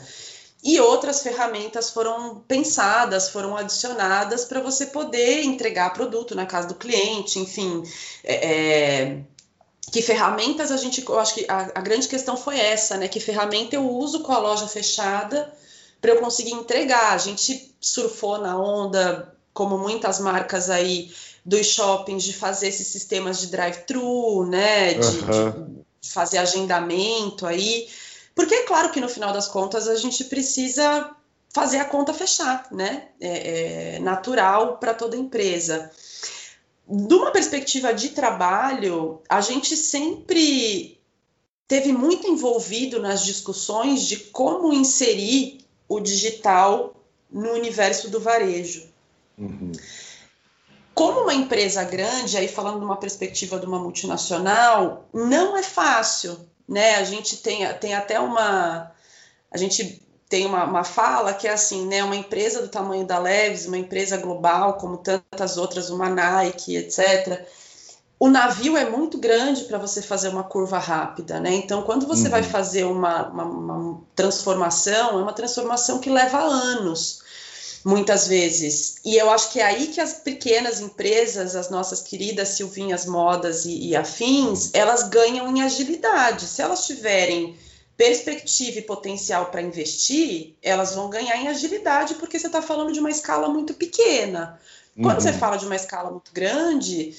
E outras ferramentas foram pensadas, foram adicionadas para você poder entregar produto na casa do cliente, enfim. É, é que ferramentas a gente. Eu acho que a, a grande questão foi essa, né? Que ferramenta eu uso com a loja fechada para eu conseguir entregar. A gente surfou na onda, como muitas marcas aí dos shoppings, de fazer esses sistemas de drive-thru, né? De, uhum. de, fazer agendamento aí. Porque é claro que no final das contas a gente precisa fazer a conta fechar, né? É, é natural para toda empresa. De uma perspectiva de trabalho, a gente sempre teve muito envolvido nas discussões de como inserir o digital no universo do varejo. Uhum. Como uma empresa grande, aí falando de uma perspectiva de uma multinacional, não é fácil, né? A gente tem, tem até uma. A gente tem uma, uma fala que é assim, né? Uma empresa do tamanho da Leves, uma empresa global, como tantas outras, uma Nike, etc o navio é muito grande para você fazer uma curva rápida, né? Então, quando você uhum. vai fazer uma, uma, uma, transformação, é uma transformação que leva anos, muitas vezes. E eu acho que é aí que as pequenas empresas, as nossas queridas Silvinhas Modas e, e afins, elas ganham em agilidade. Se elas tiverem perspectiva e potencial para investir, elas vão ganhar em agilidade, porque você está falando de uma escala muito pequena. Quando uhum. você fala de uma escala muito grande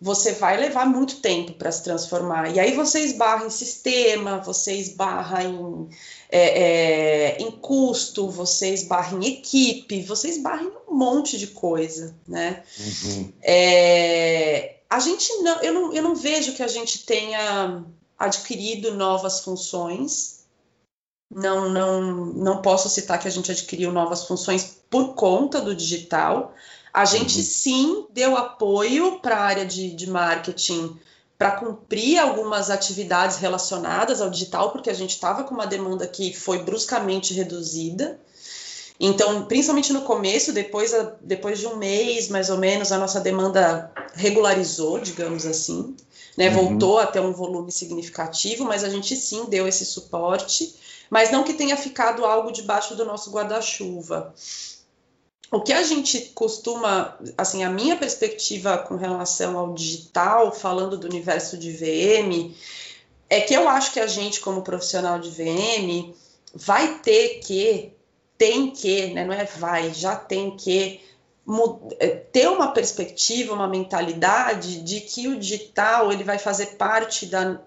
você vai levar muito tempo para se transformar. E aí você esbarra em sistema, você esbarra em, é, é, em custo, você esbarra em equipe, você esbarra em um monte de coisa, né? Uhum. É, a gente não eu, não, eu não vejo que a gente tenha adquirido novas funções. Não, não, não posso citar que a gente adquiriu novas funções por conta do digital. A gente uhum. sim deu apoio para a área de, de marketing para cumprir algumas atividades relacionadas ao digital, porque a gente estava com uma demanda que foi bruscamente reduzida. Então, principalmente no começo, depois, depois de um mês mais ou menos, a nossa demanda regularizou, digamos assim, né? Uhum. Voltou a ter um volume significativo, mas a gente sim deu esse suporte, mas não que tenha ficado algo debaixo do nosso guarda-chuva o que a gente costuma, assim, a minha perspectiva com relação ao digital, falando do universo de VM, é que eu acho que a gente, como profissional de VM, vai ter que, tem que, né, não é vai, já tem que é, ter uma perspectiva, uma mentalidade de que o digital ele vai fazer parte da,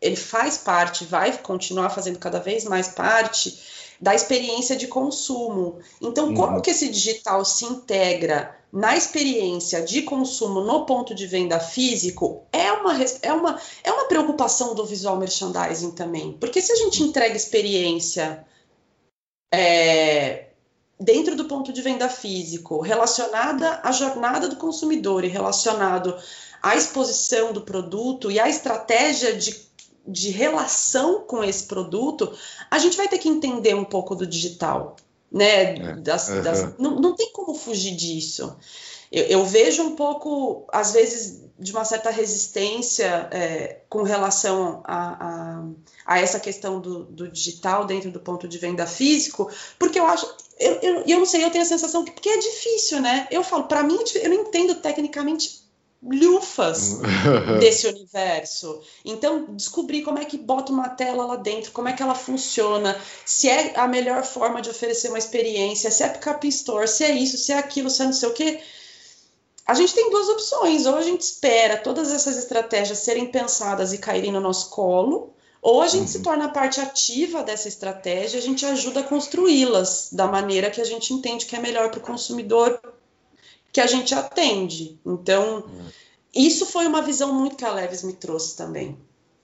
ele faz parte, vai continuar fazendo cada vez mais parte da experiência de consumo. Então, uhum. como que esse digital se integra na experiência de consumo no ponto de venda físico é uma, é uma, é uma preocupação do visual merchandising também. Porque se a gente entrega experiência é, dentro do ponto de venda físico, relacionada à jornada do consumidor e relacionado à exposição do produto e à estratégia de de relação com esse produto, a gente vai ter que entender um pouco do digital, né? É, das, uhum. das, não, não tem como fugir disso. Eu, eu, vejo um pouco, às vezes, de uma certa resistência é, com relação a, a, a, essa questão do, do, digital dentro do ponto de venda físico, porque eu acho, eu, eu, eu não sei, eu tenho a sensação que porque é difícil, né? Eu falo, para mim, é eu não entendo tecnicamente lufas desse universo. Então, descobrir como é que bota uma tela lá dentro, como é que ela funciona, se é a melhor forma de oferecer uma experiência, se é pick-up store, se é isso, se é aquilo, se é não sei o quê. A gente tem duas opções, ou a gente espera todas essas estratégias serem pensadas e caírem no nosso colo, ou a gente uhum. se torna parte ativa dessa estratégia, a gente ajuda a construí-las da maneira que a gente entende que é melhor para o consumidor que a gente atende. Então, isso foi uma visão muito que a Leves me trouxe também.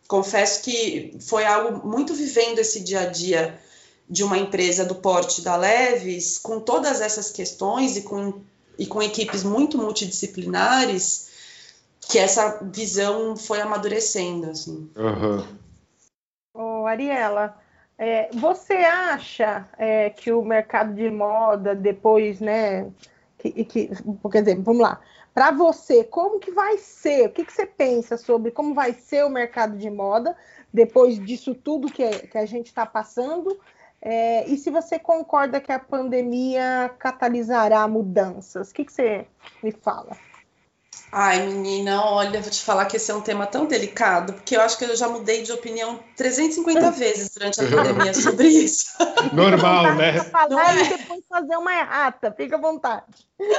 Confesso que foi algo muito vivendo esse dia a dia de uma empresa do porte da Leves, com todas essas questões e com, e com equipes muito multidisciplinares, que essa visão foi amadurecendo. Assim. Uhum. Ô, Ariela, É, você acha é, que o mercado de moda depois, né? Que, que, quer dizer, vamos lá. Para você, como que vai ser? O que, que você pensa sobre como vai ser o mercado de moda depois disso tudo que, que a gente está passando? É, e se você concorda que a pandemia catalisará mudanças? O que, que você me fala? Ai, menina, olha, vou te falar que esse é um tema tão delicado, porque eu acho que eu já mudei de opinião 350 vezes durante a pandemia sobre isso. Normal, né? Falar é? e depois fazer uma errata, fica à vontade.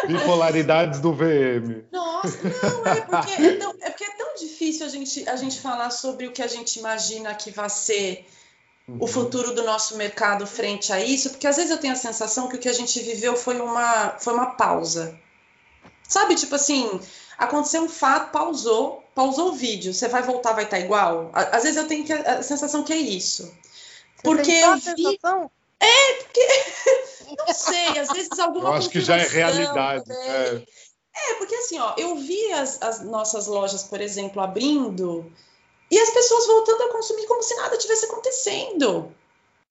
Bipolaridades do VM. Nossa, não, é porque é, tão, é porque é tão difícil a gente, a gente falar sobre o que a gente imagina que vai ser o uhum. futuro do nosso mercado frente a isso, porque às vezes eu tenho a sensação que o que a gente viveu foi uma, foi uma pausa. Sabe, tipo assim, aconteceu um fato, pausou, pausou o vídeo, você vai voltar, vai estar tá igual? Às vezes eu tenho a sensação que é isso. Você porque eu vi. Sensação? É, porque não sei, às vezes alguma Eu acho que já é realidade. É. é. porque assim, ó, eu vi as, as nossas lojas, por exemplo, abrindo e as pessoas voltando a consumir como se nada tivesse acontecendo.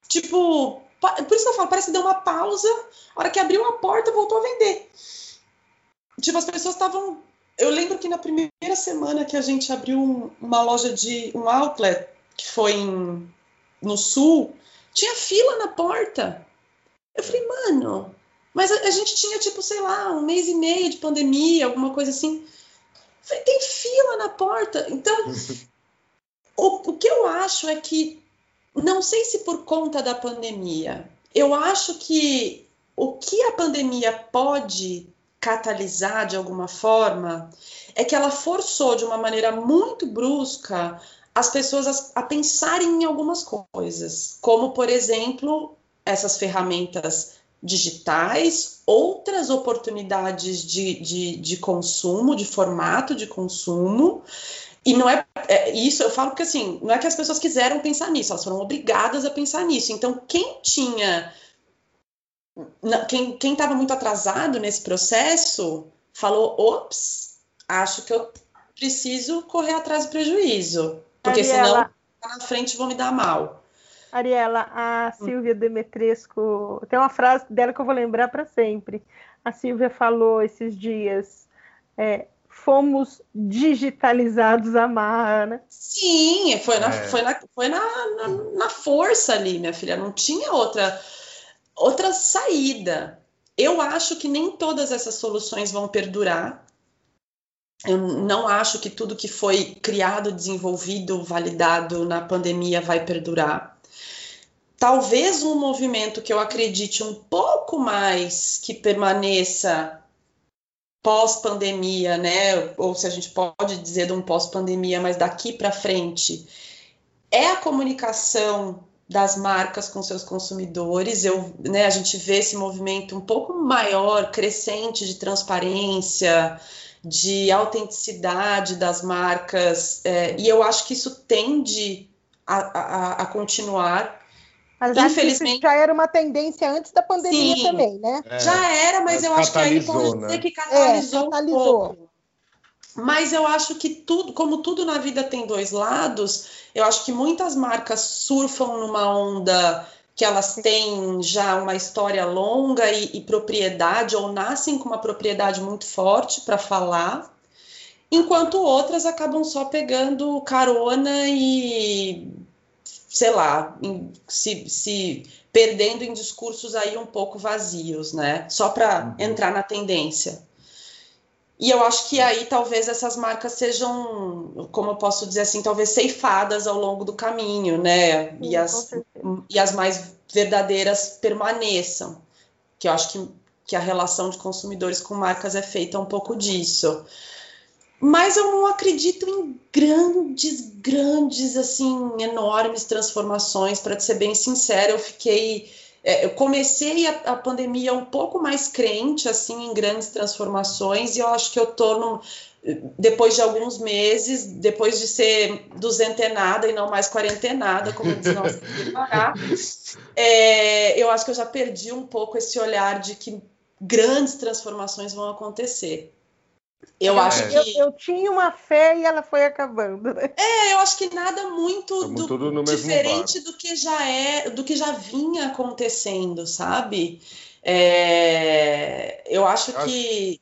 Tipo, por isso que eu falo, parece que deu uma pausa, a hora que abriu a porta, voltou a vender. Tipo, as pessoas estavam eu lembro que na primeira semana que a gente abriu um, uma loja de um outlet, que foi em, no sul, tinha fila na porta. Eu falei, mano, mas a, a, gente tinha, tipo, sei lá, um mês e meio de pandemia, alguma coisa assim. Eu falei, tem fila na porta. Então, o, o que eu acho é que, não sei se por conta da pandemia, eu acho que o que a pandemia pode catalisar de alguma forma é que ela forçou de uma maneira muito brusca as pessoas a, a pensarem em algumas coisas, como por exemplo essas ferramentas digitais, outras oportunidades de, de, de, consumo, de formato de consumo. E não é, é, isso, eu falo porque assim, não é que as pessoas quiseram pensar nisso, elas foram obrigadas a pensar nisso. Então, quem tinha quem estava muito atrasado nesse processo falou: ops, acho que eu preciso correr atrás do prejuízo, porque Ariela, senão lá na frente vou me dar mal. Ariela, a. Silvia Demetresco, tem uma frase dela que eu vou lembrar para sempre. A Silvia falou esses dias: é, fomos digitalizados a marra, né? Sim, foi, na, é. foi, na, foi na, na, na força ali, minha filha, não tinha outra Outra saída. Eu acho que nem todas essas soluções vão perdurar. Eu não acho que tudo que foi criado, desenvolvido, validado na pandemia vai perdurar. Talvez um movimento que eu acredite um pouco mais que permaneça pós-pandemia, né? Ou se a gente pode dizer de um pós-pandemia, mas daqui para frente, é a comunicação das marcas com seus consumidores. Eu, né, a gente vê esse movimento um pouco maior, crescente de transparência, de autenticidade das marcas, é, e eu acho que isso tende a, a, a continuar. Mas Infelizmente já era uma tendência antes da pandemia Sim, também, né? É, já era, mas, mas eu acho que aí pode dizer né? que catalisou, é, catalisou. um pouco. Mas eu acho que tudo, como tudo na vida tem dois lados, eu acho que muitas marcas surfam numa onda que elas têm já uma história longa e, e propriedade, ou nascem com uma propriedade muito forte para falar, enquanto outras acabam só pegando carona e, sei lá, em, se, se perdendo em discursos aí um pouco vazios, né? Só para uhum. entrar na tendência. E eu acho que aí talvez essas marcas sejam, como eu posso dizer assim, talvez ceifadas ao longo do caminho, né? E as, e as mais verdadeiras permaneçam. Que eu acho que, que a relação de consumidores com marcas é feita um pouco disso. Mas eu não acredito em grandes, grandes, assim, enormes transformações. Para ser bem sincera, eu fiquei é, eu comecei a, a, pandemia um pouco mais crente assim em grandes transformações e eu acho que eu tô depois de alguns meses, depois de ser duzentenada e não mais quarentenada, como diz Pará, é, eu acho que eu já perdi um pouco esse olhar de que grandes transformações vão acontecer. Eu é, acho que. Eu, eu, tinha uma fé e ela foi acabando. Né? É, eu acho que nada muito do, diferente do que já é, do que já vinha acontecendo, sabe? É, eu acho eu que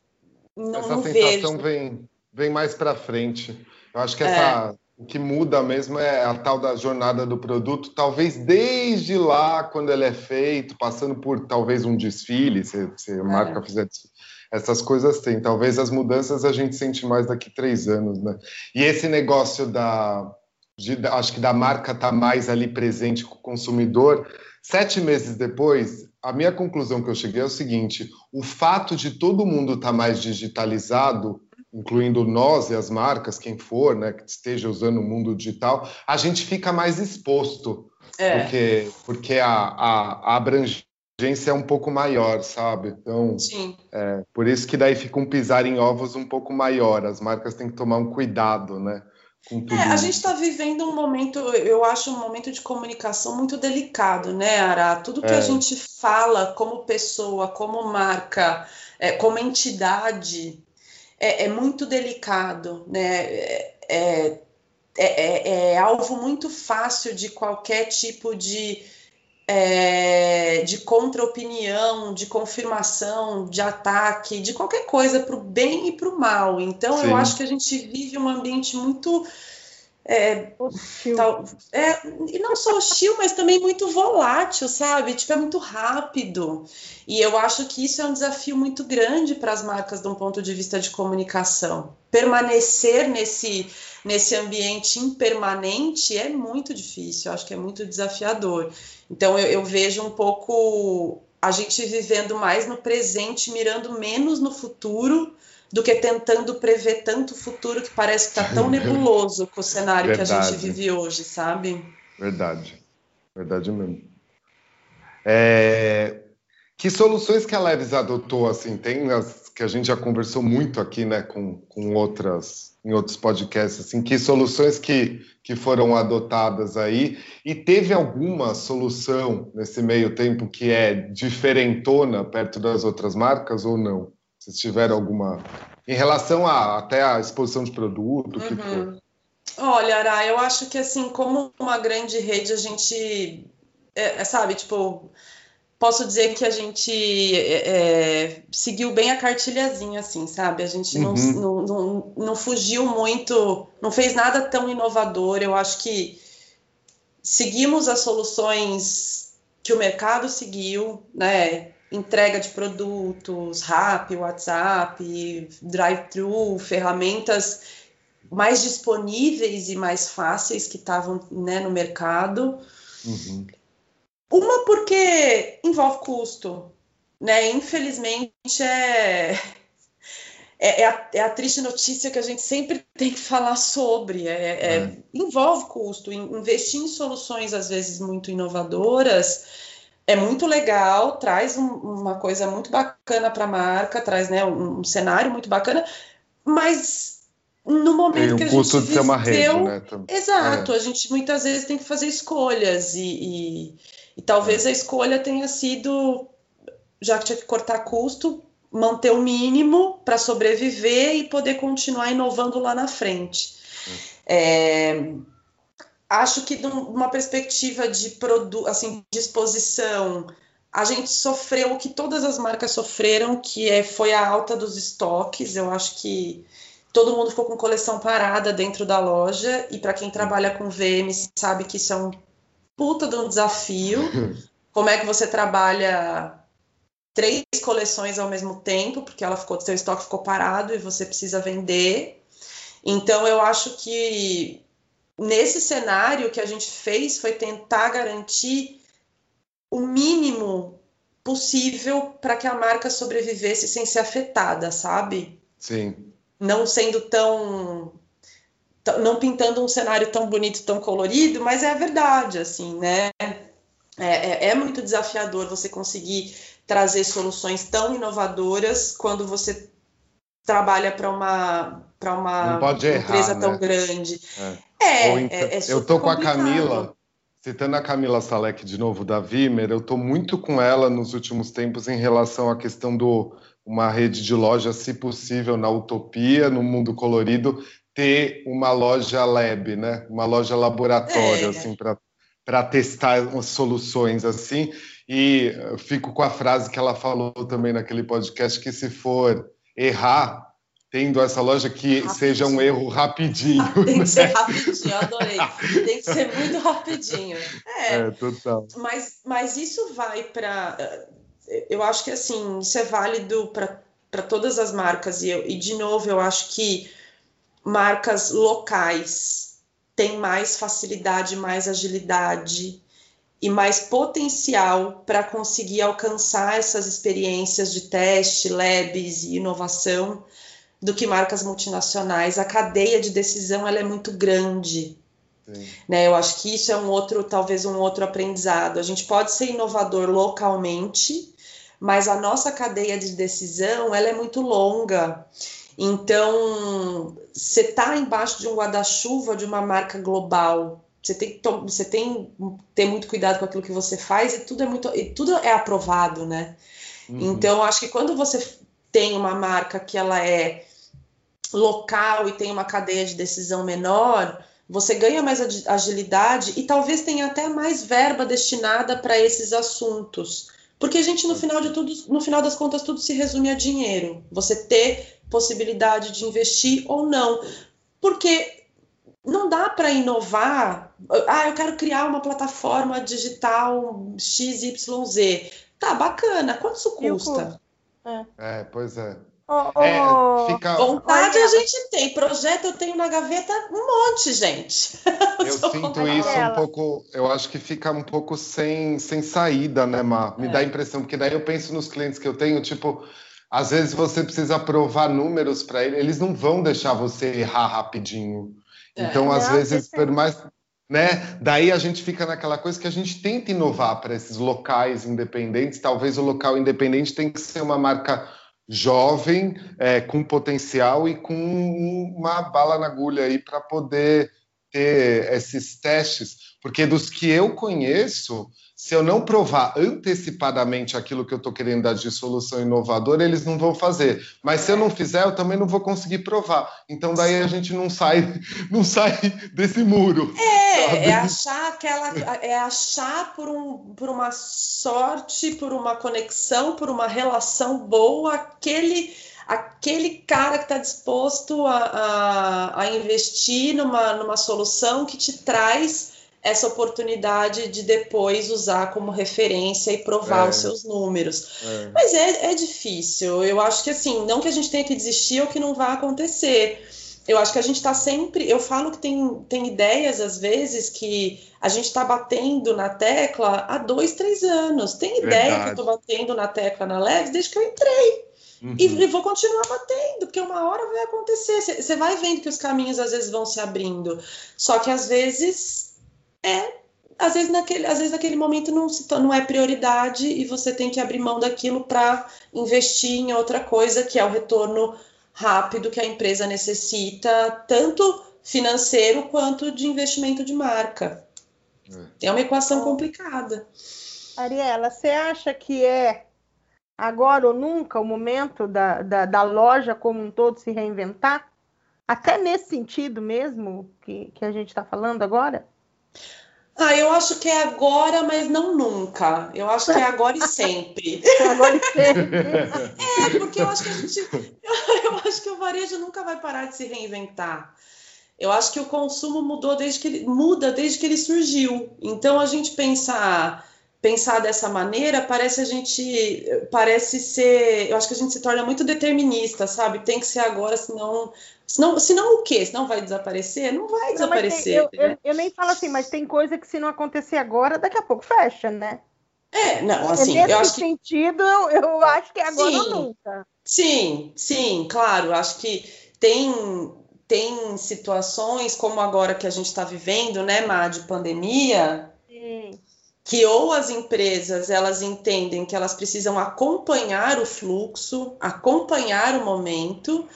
acho não, essa não sensação vejo. vem, vem mais para frente. Eu acho que essa, é. o que muda mesmo é a tal da jornada do produto, talvez desde lá, quando ele é feito, passando por talvez um desfile, se, se a é. marca fizer desfile essas coisas tem. Talvez as mudanças a gente sente mais daqui três anos, né? E esse negócio da, de, acho que da marca estar tá mais ali presente com o consumidor, sete meses depois, a minha conclusão que eu cheguei é o seguinte: o fato de todo mundo estar tá mais digitalizado, incluindo nós e as marcas, quem for, né, que esteja usando o mundo digital, a gente fica mais exposto. É. Porque, porque a, a, a abrangência é um pouco maior, sabe? Então, Sim. É, por isso que daí fica um pisar em ovos um pouco maior. As marcas têm que tomar um cuidado, né? É, a gente está vivendo um momento, eu acho um momento de comunicação muito delicado, né, Ara? Tudo que é. a gente fala como pessoa, como marca, é, como entidade, é, é muito delicado, né? É, é, é, é alvo muito fácil de qualquer tipo de é, de contra-opinião, de confirmação, de ataque, de qualquer coisa para o bem e para o mal. Então, Sim. eu acho que a gente vive um ambiente muito. É, tal, é, e não só hostil, mas também muito volátil, sabe? Tipo, é muito rápido. E eu acho que isso é um desafio muito grande para as marcas de um ponto de vista de comunicação. Permanecer nesse, nesse ambiente impermanente é muito difícil, eu acho que é muito desafiador. Então eu, eu vejo um pouco a gente vivendo mais no presente, mirando menos no futuro do que tentando prever tanto o futuro que parece que está tão nebuloso com o cenário Verdade. que a gente vive hoje, sabe? Verdade. Verdade mesmo. É... Que soluções que a Leves adotou, assim, tem as que a gente já conversou muito aqui, né, com, com outras, em outros podcasts, assim, que soluções que, que foram adotadas aí, e teve alguma solução nesse meio tempo que é diferentona perto das outras marcas ou não? Se tiveram alguma, em relação a, até a exposição de produto, uhum. que. Olha, Ara, eu acho que assim, como uma grande rede, a gente, é, é sabe, tipo, posso dizer que a gente é, é, seguiu bem a cartilhazinha, assim, sabe? A gente não, uhum. não, não, não, fugiu muito, não fez nada tão inovador. Eu acho que seguimos as soluções que o mercado seguiu, né? Entrega de produtos, RAP, WhatsApp, drive-thru, ferramentas mais disponíveis e mais fáceis que estavam né, no mercado. Uhum. Uma porque envolve custo, né? Infelizmente é, é, é, a, é, a, triste notícia que a gente sempre tem que falar sobre. É, é, é. envolve custo. Investir em soluções, às vezes, muito inovadoras é muito legal, traz um, uma coisa muito bacana para a marca, traz né, um, um, cenário muito bacana, mas no momento que a gente custo de ser uma rede, né? Exato, a gente muitas vezes tem que fazer escolhas e, e e talvez a escolha tenha sido, já que tinha que cortar custo, manter o mínimo para sobreviver e poder continuar inovando lá na frente. É, acho que de uma perspectiva de produto, assim, de exposição, a gente sofreu o que todas as marcas sofreram, que é, foi a alta dos estoques. Eu acho que todo mundo ficou com coleção parada dentro da loja e para quem trabalha com VM sabe que isso é um puta de um desafio. Como é que você trabalha três coleções ao mesmo tempo, porque ela ficou, seu estoque ficou parado e você precisa vender. Então eu acho que nesse cenário que a gente fez foi tentar garantir o mínimo possível para que a marca sobrevivesse sem ser afetada, sabe? Sim. Não sendo tão não pintando um cenário tão bonito, tão colorido, mas é a verdade, assim, né? É, é, é muito desafiador você conseguir trazer soluções tão inovadoras quando você trabalha para uma para uma empresa tão né? grande. É, é, então, é, é eu tô com a Camila, citando a Camila Salek de novo da Vimer, eu tô muito com ela nos últimos tempos em relação à questão do uma rede de lojas, se possível, na utopia, no mundo colorido, ter uma loja lab, né? Uma loja laboratório, é. assim, para testar umas soluções assim. E fico com a frase que ela falou também naquele podcast que se for errar, tendo essa loja que rapidinho. seja um erro rapidinho. Ah, tem que ser né? rapidinho, eu adorei. Tem que ser muito rapidinho. É, é total. Mas, mas isso vai para. Eu acho que assim, isso é válido para todas as marcas. E, eu, e, de novo, eu acho que marcas locais têm mais facilidade, mais agilidade e mais potencial para conseguir alcançar essas experiências de teste, labs e inovação do que marcas multinacionais. A cadeia de decisão ela é muito grande. Né, eu acho que isso é um outro, talvez um outro aprendizado. A gente pode ser inovador localmente, mas a nossa cadeia de decisão ela é muito longa. Então, você está embaixo de um guarda-chuva de uma marca global. Você tem que você tem ter muito cuidado com aquilo que você faz e tudo é muito e tudo é aprovado, né? Uhum. Então, acho que quando você tem uma marca que ela é local e tem uma cadeia de decisão menor, você ganha mais agilidade e talvez tenha até mais verba destinada para esses assuntos. Porque a gente, no final de tudo, no final das contas, tudo se resume a dinheiro. Você ter possibilidade de investir ou não. Porque não dá para inovar. Ah, eu quero criar uma plataforma digital XYZ. Tá, bacana. Quanto isso custa? É. é, pois é. Oh, oh, é, fica... Vontade a gente tem, projeto eu tenho na gaveta um monte, gente. Eu sinto isso um pouco, eu acho que fica um pouco sem, sem saída, né, Má? Me é. dá a impressão, porque daí eu penso nos clientes que eu tenho, tipo, às vezes você precisa provar números para eles, eles não vão deixar você errar rapidinho. É. Então, às não, vezes, por mais. Né? Daí a gente fica naquela coisa que a gente tenta inovar para esses locais independentes. Talvez o local independente tenha que ser uma marca jovem, é, com potencial e com uma bala na agulha aí para poder ter esses testes, porque dos que eu conheço, se eu não provar antecipadamente aquilo que eu estou querendo dar de solução inovadora, eles não vão fazer. Mas se eu não fizer, eu também não vou conseguir provar. Então daí a gente não sai, não sai desse muro. É, sabe? é achar aquela, é achar por, um, por uma sorte, por uma conexão, por uma relação boa, aquele aquele cara que está disposto a, a, a, investir numa, numa solução que te traz essa oportunidade de depois usar como referência e provar é. os seus números. É. Mas é, é difícil. Eu acho que assim, não que a gente tenha que desistir ou que não vai acontecer. Eu acho que a gente está sempre. Eu falo que tem, tem ideias, às vezes, que a gente está batendo na tecla há dois, três anos. Tem ideia Verdade. que eu estou batendo na tecla na Leves desde que eu entrei. Uhum. E, vou continuar batendo, porque uma hora vai acontecer. Você vai vendo que os caminhos às vezes vão se abrindo. Só que às vezes é. Às vezes, naquele, às vezes naquele momento não, se, não é prioridade e você tem que abrir mão daquilo para investir em outra coisa, que é o retorno rápido que a empresa necessita, tanto financeiro quanto de investimento de marca. É, é uma equação complicada. Ariela, você acha que é agora ou nunca o momento da, da, da, loja como um todo se reinventar? Até nesse sentido mesmo que, que a gente está falando agora? Ah, eu acho que é agora, mas não nunca. Eu acho que é agora e sempre. agora e sempre. é, porque eu acho que a gente. Eu acho que o varejo nunca vai parar de se reinventar. Eu acho que o consumo mudou desde que ele muda desde que ele surgiu. Então a gente pensar pensar dessa maneira, parece a gente parece ser, eu acho que a gente se torna muito determinista, sabe? Tem que ser agora, senão senão, senão o quê? Senão vai desaparecer? Não vai desaparecer. Tem, eu, eu, eu, nem falo assim, mas tem coisa que se não acontecer agora, daqui a pouco fecha, né? É, não, assim, Nesse eu acho sentido, eu, eu acho que é agora sim, ou nunca. Sim, sim, claro, acho que tem tem situações como agora que a gente está vivendo, né, Má, de pandemia, que ou as empresas elas entendem que elas precisam acompanhar o fluxo, acompanhar o momento,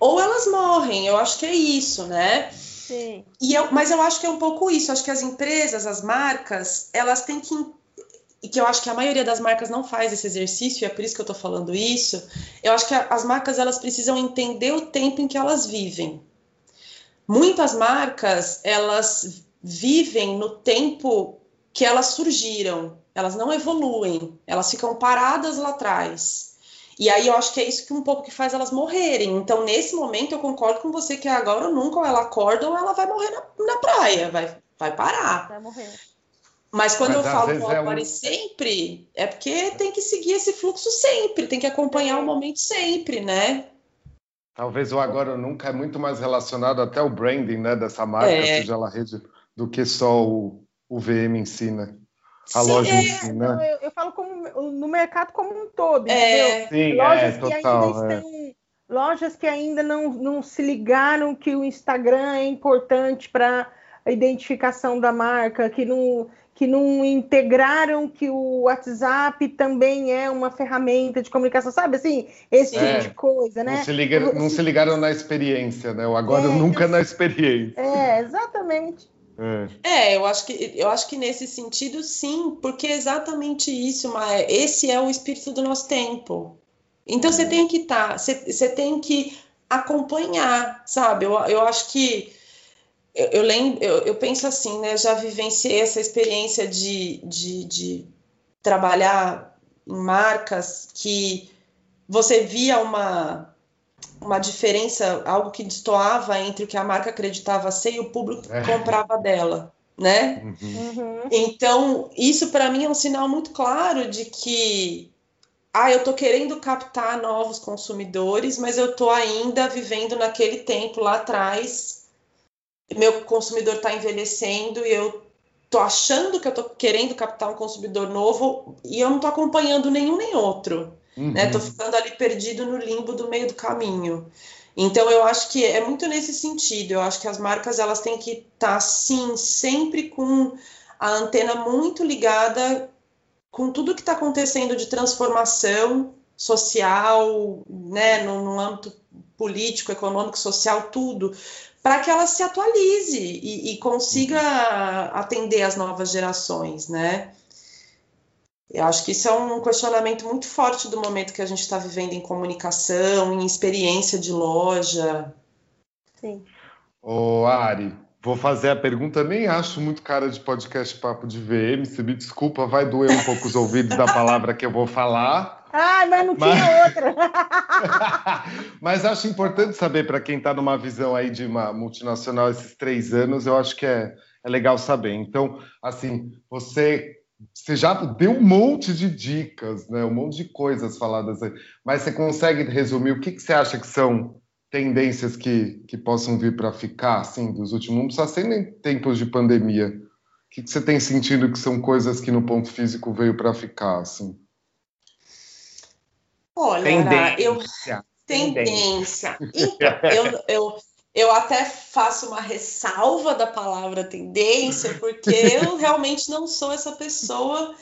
ou elas morrem. Eu acho que é isso, né? Sim. E eu, mas eu acho que é um pouco isso. Eu acho que as empresas, as marcas, elas têm que e que eu acho que a maioria das marcas não faz esse exercício, e é por isso que eu estou falando isso, eu acho que as marcas elas precisam entender o tempo em que elas vivem. Muitas marcas, elas vivem no tempo que elas surgiram, elas não evoluem, elas ficam paradas lá atrás. E aí eu acho que é isso que um pouco que faz elas morrerem. Então, nesse momento, eu concordo com você que agora ou nunca ou ela acorda ou ela vai morrer na, na praia, vai, vai parar. Vai morrer. Mas quando Mas eu falo que é um... sempre, é porque tem que seguir esse fluxo sempre, tem que acompanhar o momento sempre, né? Talvez o agora ou nunca é muito mais relacionado até o branding, né, dessa marca, é. seja ela rede, do que só o, o VM em si, né? A Sim, loja é, em si, né? Não, eu, eu, falo como, no mercado como um todo, é. entendeu? Sim, lojas é, total, que ainda é. estão, lojas que ainda não, não se ligaram que o Instagram é importante para a identificação da marca, que não que não integraram que o WhatsApp também é uma ferramenta de comunicação, sabe assim, esse tipo é, tipo de coisa, né? Não se, liga, não se ligaram na experiência, né? O agora é, nunca na experiência. É, exatamente. É. é, eu acho que eu acho que nesse sentido sim, porque é exatamente isso, mas esse é o espírito do nosso tempo. Então você uhum. tem que estar, tá, você, você tem que acompanhar, sabe? Eu, eu acho que eu, eu lembro, eu, eu, penso assim, né? Já vivenciei essa experiência de, de, de trabalhar em marcas que você via uma, uma diferença, algo que destoava entre o que a marca acreditava ser e o público é. comprava dela, né? Uhum. Então, isso para mim é um sinal muito claro de que ah, eu estou querendo captar novos consumidores, mas eu estou ainda vivendo naquele tempo lá atrás meu consumidor está envelhecendo e eu tô achando que eu tô querendo captar um consumidor novo e eu não tô acompanhando nenhum nem outro, uhum. né? Tô ficando ali perdido no limbo do meio do caminho. Então eu acho que é muito nesse sentido. Eu acho que as marcas elas têm que estar tá, sim sempre com a antena muito ligada com tudo que está acontecendo de transformação social, né, no, no âmbito político, econômico, social, tudo, para que ela se atualize e, e consiga uhum. atender as novas gerações, né? Eu acho que isso é um questionamento muito forte do momento que a gente está vivendo em comunicação, em experiência de loja. Sim. Ô, Ari, vou fazer a pergunta, nem acho muito cara de podcast Papo de VM, se me desculpa, vai doer um pouco os ouvidos da palavra que eu vou falar. Ah, mas não mas... tinha outra. mas acho importante saber para quem está numa visão aí de uma multinacional esses três anos, eu acho que é, é legal saber. Então, assim, você você já deu um monte de dicas, né? Um monte de coisas faladas aí. Mas você consegue resumir o que, que você acha que são tendências que, que possam vir para ficar, assim, dos últimos? Não precisa ser nem tempos de pandemia. O que, que você tem sentido que são coisas que no ponto físico veio para ficar, assim? Olha, tendência. eu tendência. Então, eu, eu, eu até faço uma ressalva da palavra tendência, porque eu realmente não sou essa pessoa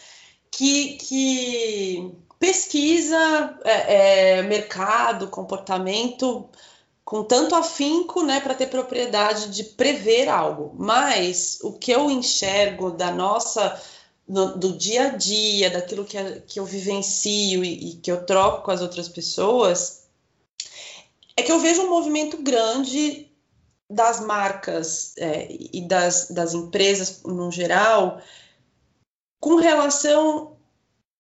que, que pesquisa é, é, mercado, comportamento com tanto afinco, né, para ter propriedade de prever algo. Mas o que eu enxergo da nossa do, do, dia a dia, daquilo que, que eu vivencio e, e, que eu troco com as outras pessoas, é que eu vejo um movimento grande das marcas é, e das, das empresas no geral com relação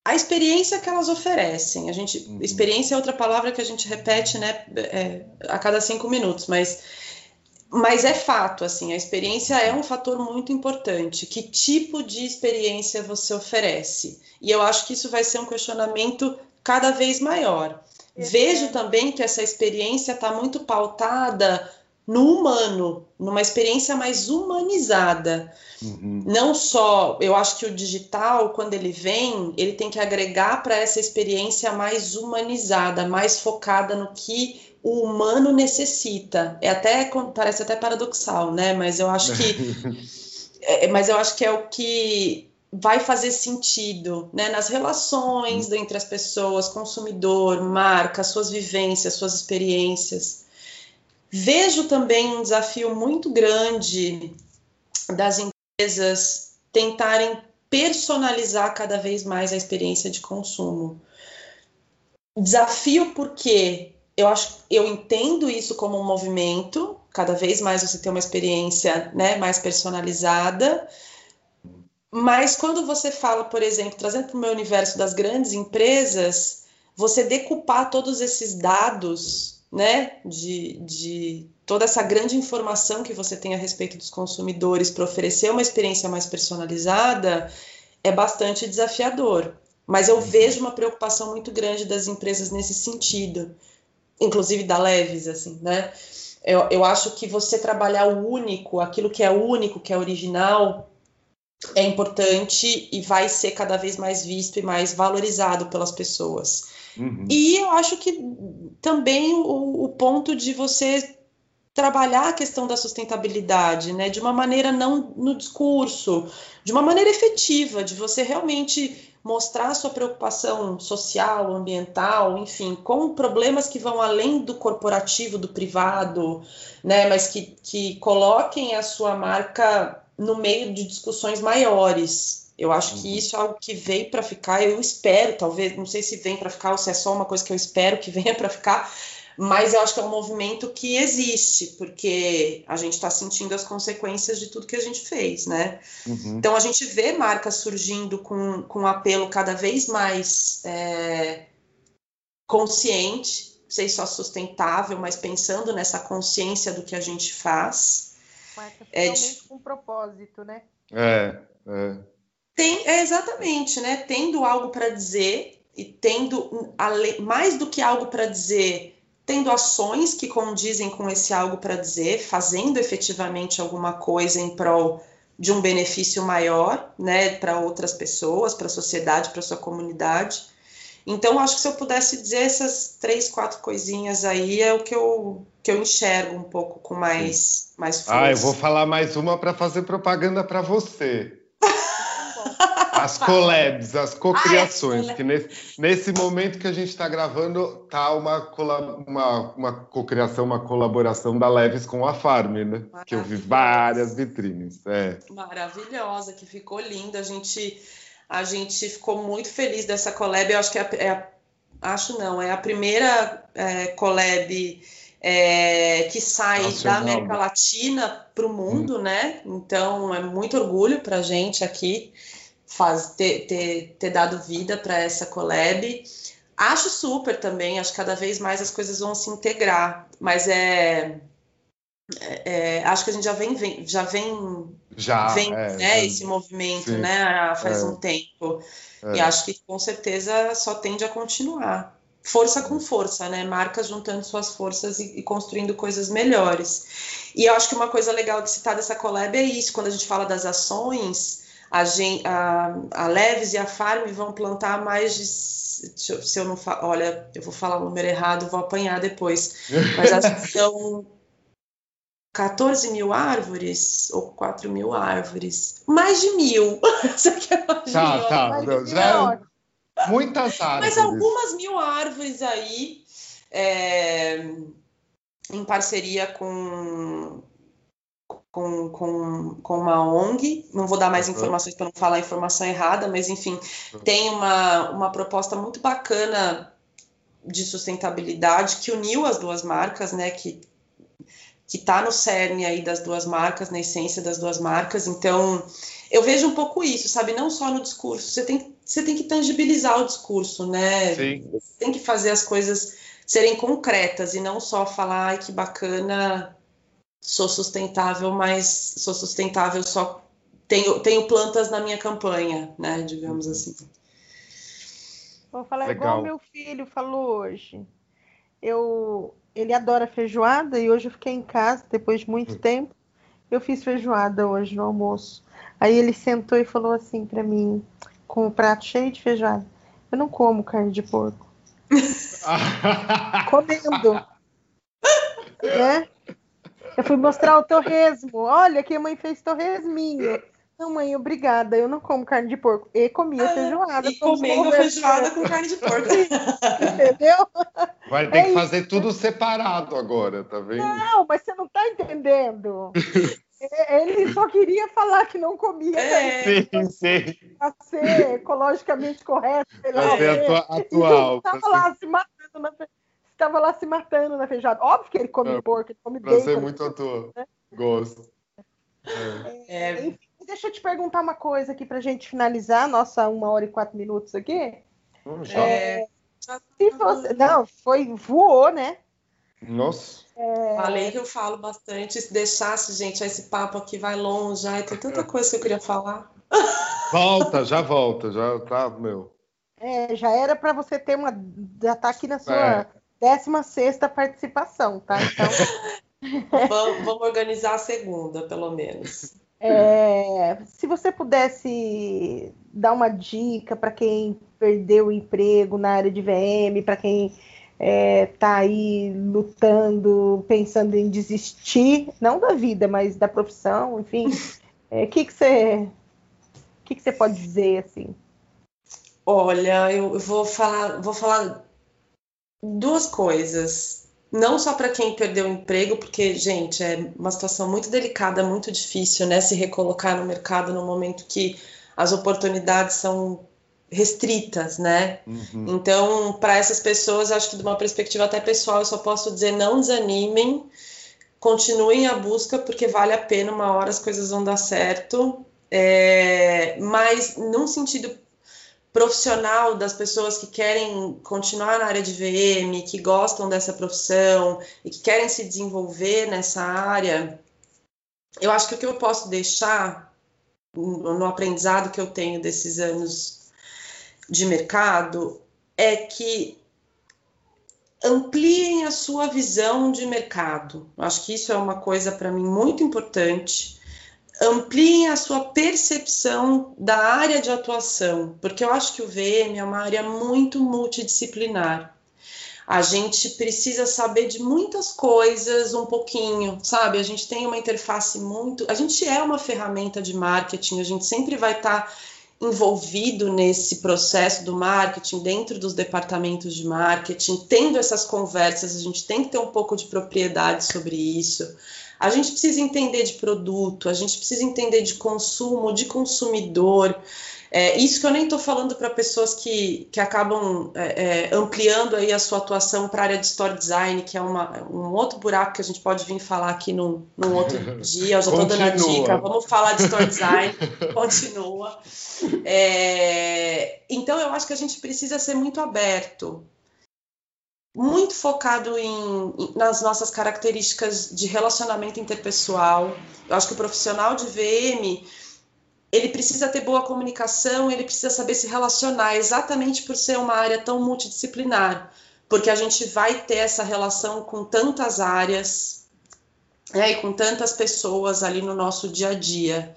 à experiência que elas oferecem. A gente, uhum. experiência é outra palavra que a gente repete, né, é, a cada cinco minutos, mas mas é fato, assim, a experiência é um fator muito importante. Que tipo de experiência você oferece? E eu acho que isso vai ser um questionamento cada vez maior. Vejo também que essa experiência está muito pautada no humano, numa experiência mais humanizada. Uhum. Não só, eu acho que o digital, quando ele vem, ele tem que agregar para essa experiência mais humanizada, mais focada no que o humano necessita. É até parece até paradoxal, né? Mas eu acho que é, mas eu acho que é o que vai fazer sentido, né? Nas relações entre as pessoas, consumidor, marca, suas vivências, suas experiências. Vejo também um desafio muito grande das empresas tentarem personalizar cada vez mais a experiência de consumo. Desafio porque eu acho, eu entendo isso como um movimento, cada vez mais você tem uma experiência né, mais personalizada. Mas quando você fala, por exemplo, trazendo para o meu universo das grandes empresas, você decupar todos esses dados, né, de, de toda essa grande informação que você tem a respeito dos consumidores para oferecer uma experiência mais personalizada, é bastante desafiador. Mas eu uhum. vejo uma preocupação muito grande das empresas nesse sentido, inclusive da Leves, assim, né? Eu, eu acho que você trabalhar o único, aquilo que é único, que é original, é importante e vai ser cada vez mais visto e mais valorizado pelas pessoas. Uhum. E eu acho que também o, o, ponto de você trabalhar a questão da sustentabilidade, né, de uma maneira não no discurso, de uma maneira efetiva, de você realmente mostrar sua preocupação social, ambiental, enfim, com problemas que vão além do corporativo, do privado, né, mas que, que coloquem a sua marca no meio de discussões maiores. Eu acho que uhum. isso é algo que veio para ficar. Eu espero, talvez, não sei se vem para ficar ou se é só uma coisa que eu espero que venha para ficar, mas eu acho que é um movimento que existe, porque a gente está sentindo as consequências de tudo que a gente fez, né? Uhum. Então a gente vê marcas surgindo com, com um apelo cada vez mais é, consciente, sei só sustentável, mas pensando nessa consciência do que a gente faz. Marca é de... com propósito, né? É, é. Tem, é exatamente, né? Tendo algo para dizer e tendo mais do que algo para dizer tendo ações que condizem com esse algo para dizer, fazendo efetivamente alguma coisa em prol de um benefício maior, né, para outras pessoas, para a sociedade, para a sua comunidade. Então, acho que se eu pudesse dizer essas três, quatro coisinhas aí, é o que eu, que eu enxergo um pouco com mais, mais força. Ah, eu vou falar mais uma para fazer propaganda para você. As collabs, as cocriações, ah, é, que nesse, nesse, momento que a gente está gravando, tá uma, uma, uma cocriação, uma colaboração da Leves com a Farm, né? Que eu vi várias vitrines. É. Maravilhosa, que ficou linda. A gente, a gente ficou muito feliz dessa collab. Eu acho que é, a, é acho não, é a primeira é, collab é, que sai Nacional. da América Latina para o mundo, hum. né? Então é muito orgulho para a gente aqui faz, ter, ter, ter dado vida para essa collab. Acho super também, acho que cada vez mais as coisas vão se integrar, mas é, é, é acho que a gente já vem, vem já vem, já, vem é, né, esse movimento, sim, né, faz é. um tempo, é. e acho que com certeza só tende a continuar. Força com força, né? Marcas juntando suas forças e, e construindo coisas melhores. E eu acho que uma coisa legal de citar dessa collab é isso, quando a gente fala das ações, a, a, a Leves e a Farm vão plantar mais de. Se eu, não. Olha, eu vou falar o número errado, vou apanhar depois. Mas acho que são 14 mil árvores ou 4 mil árvores. Mais de mil. Isso aqui é mais tá, tá. Não, já é muitas árvores. Mas algumas mil árvores aí. É, em parceria com com, com, com uma ONG, não vou dar mais informações para não falar a informação errada, mas enfim, tem uma, uma proposta muito bacana de sustentabilidade que uniu as duas marcas, né, que que está no cerne aí das duas marcas, na essência das duas marcas. Então, eu vejo um pouco isso, sabe? Não só no discurso, você tem, você tem que tangibilizar o discurso, né? Sim. Você tem que fazer as coisas serem concretas e não só falar, ai, que bacana, sou sustentável, mas sou sustentável só tenho, tenho plantas na minha campanha, né? Digamos uhum. assim. Vou falar Legal. igual meu filho falou hoje. Eu, ele adora feijoada e hoje eu fiquei em casa depois de muito hum. tempo. Eu fiz feijoada hoje no almoço. Aí ele sentou e falou assim para mim, com o um prato cheio de feijoada: Eu não como carne de porco. Comendo. né? Eu fui mostrar o torresmo. Olha que a mãe fez torresminho. Não, mãe, obrigada. Eu não como carne de porco. E comia ah, feijoada. E comendo feijoada com carne de porco. Entendeu? Vai ter é que fazer tudo separado agora, tá vendo? Não, mas você não tá entendendo. Ele só queria falar que não comia. É. Sim, sim. Para ser ecologicamente correto. Para ser atual. Estava lá se matando na Estava lá se matando na feijoada. Óbvio que ele come é, porco, ele come bacon. Para ser muito atual. Né? Gosto. É. É. Enfim, deixa eu te perguntar uma coisa aqui para a gente finalizar nossa uma hora e quatro minutos aqui. Hum, já. É, se fosse, não, foi voou, né? Nossa. É... Falei que eu falo bastante. Se deixasse, gente, esse papo aqui vai longe. Ai, tem tanta coisa que eu queria falar. Volta, já volta, já tá, meu. É, já era para você ter uma. Já tá aqui na sua é. 16 participação, tá? Então. vamos, vamos, organizar a segunda, pelo menos. É, se você pudesse dar uma dica para quem perdeu o emprego na área de VM, para quem é, tá aí lutando, pensando em desistir, não da vida, mas da profissão, enfim. O é, que que você que que você pode dizer assim? Olha, eu vou falar, vou falar duas coisas. Não só para quem perdeu o emprego, porque, gente, é uma situação muito delicada, muito difícil, né? Se recolocar no mercado no momento que as oportunidades são restritas, né? Uhum. Então, para essas pessoas, acho que de uma perspectiva até pessoal, eu só posso dizer não desanimem, continuem a busca, porque vale a pena, uma hora as coisas vão dar certo. É, mas num sentido profissional das pessoas que querem continuar na área de VM, que gostam dessa profissão e que querem se desenvolver nessa área, eu acho que o que eu posso deixar no aprendizado que eu tenho desses anos de mercado é que ampliem a sua visão de mercado. Acho que isso é uma coisa para mim muito importante. Ampliem a sua percepção da área de atuação, porque eu acho que o VM é uma área muito multidisciplinar. A gente precisa saber de muitas coisas um pouquinho, sabe? A gente tem uma interface muito. A gente é uma ferramenta de marketing, a gente sempre vai estar. Tá envolvido nesse processo do marketing, dentro dos departamentos de marketing, tendo essas conversas, a gente tem que ter um pouco de propriedade sobre isso. A gente precisa entender de produto, a gente precisa entender de consumo, de consumidor. É, isso que eu nem estou falando para pessoas que, que acabam é, é, ampliando aí a sua atuação para a área de store design, que é uma, um outro buraco que a gente pode vir falar aqui num, num outro dia. Eu já estou dando a dica. Vamos falar de store design. Continua. É, então, eu acho que a gente precisa ser muito aberto muito focado em, nas nossas características de relacionamento interpessoal. Eu acho que o profissional de VM ele precisa ter boa comunicação, ele precisa saber se relacionar, exatamente por ser uma área tão multidisciplinar, porque a gente vai ter essa relação com tantas áreas né, e com tantas pessoas ali no nosso dia a dia.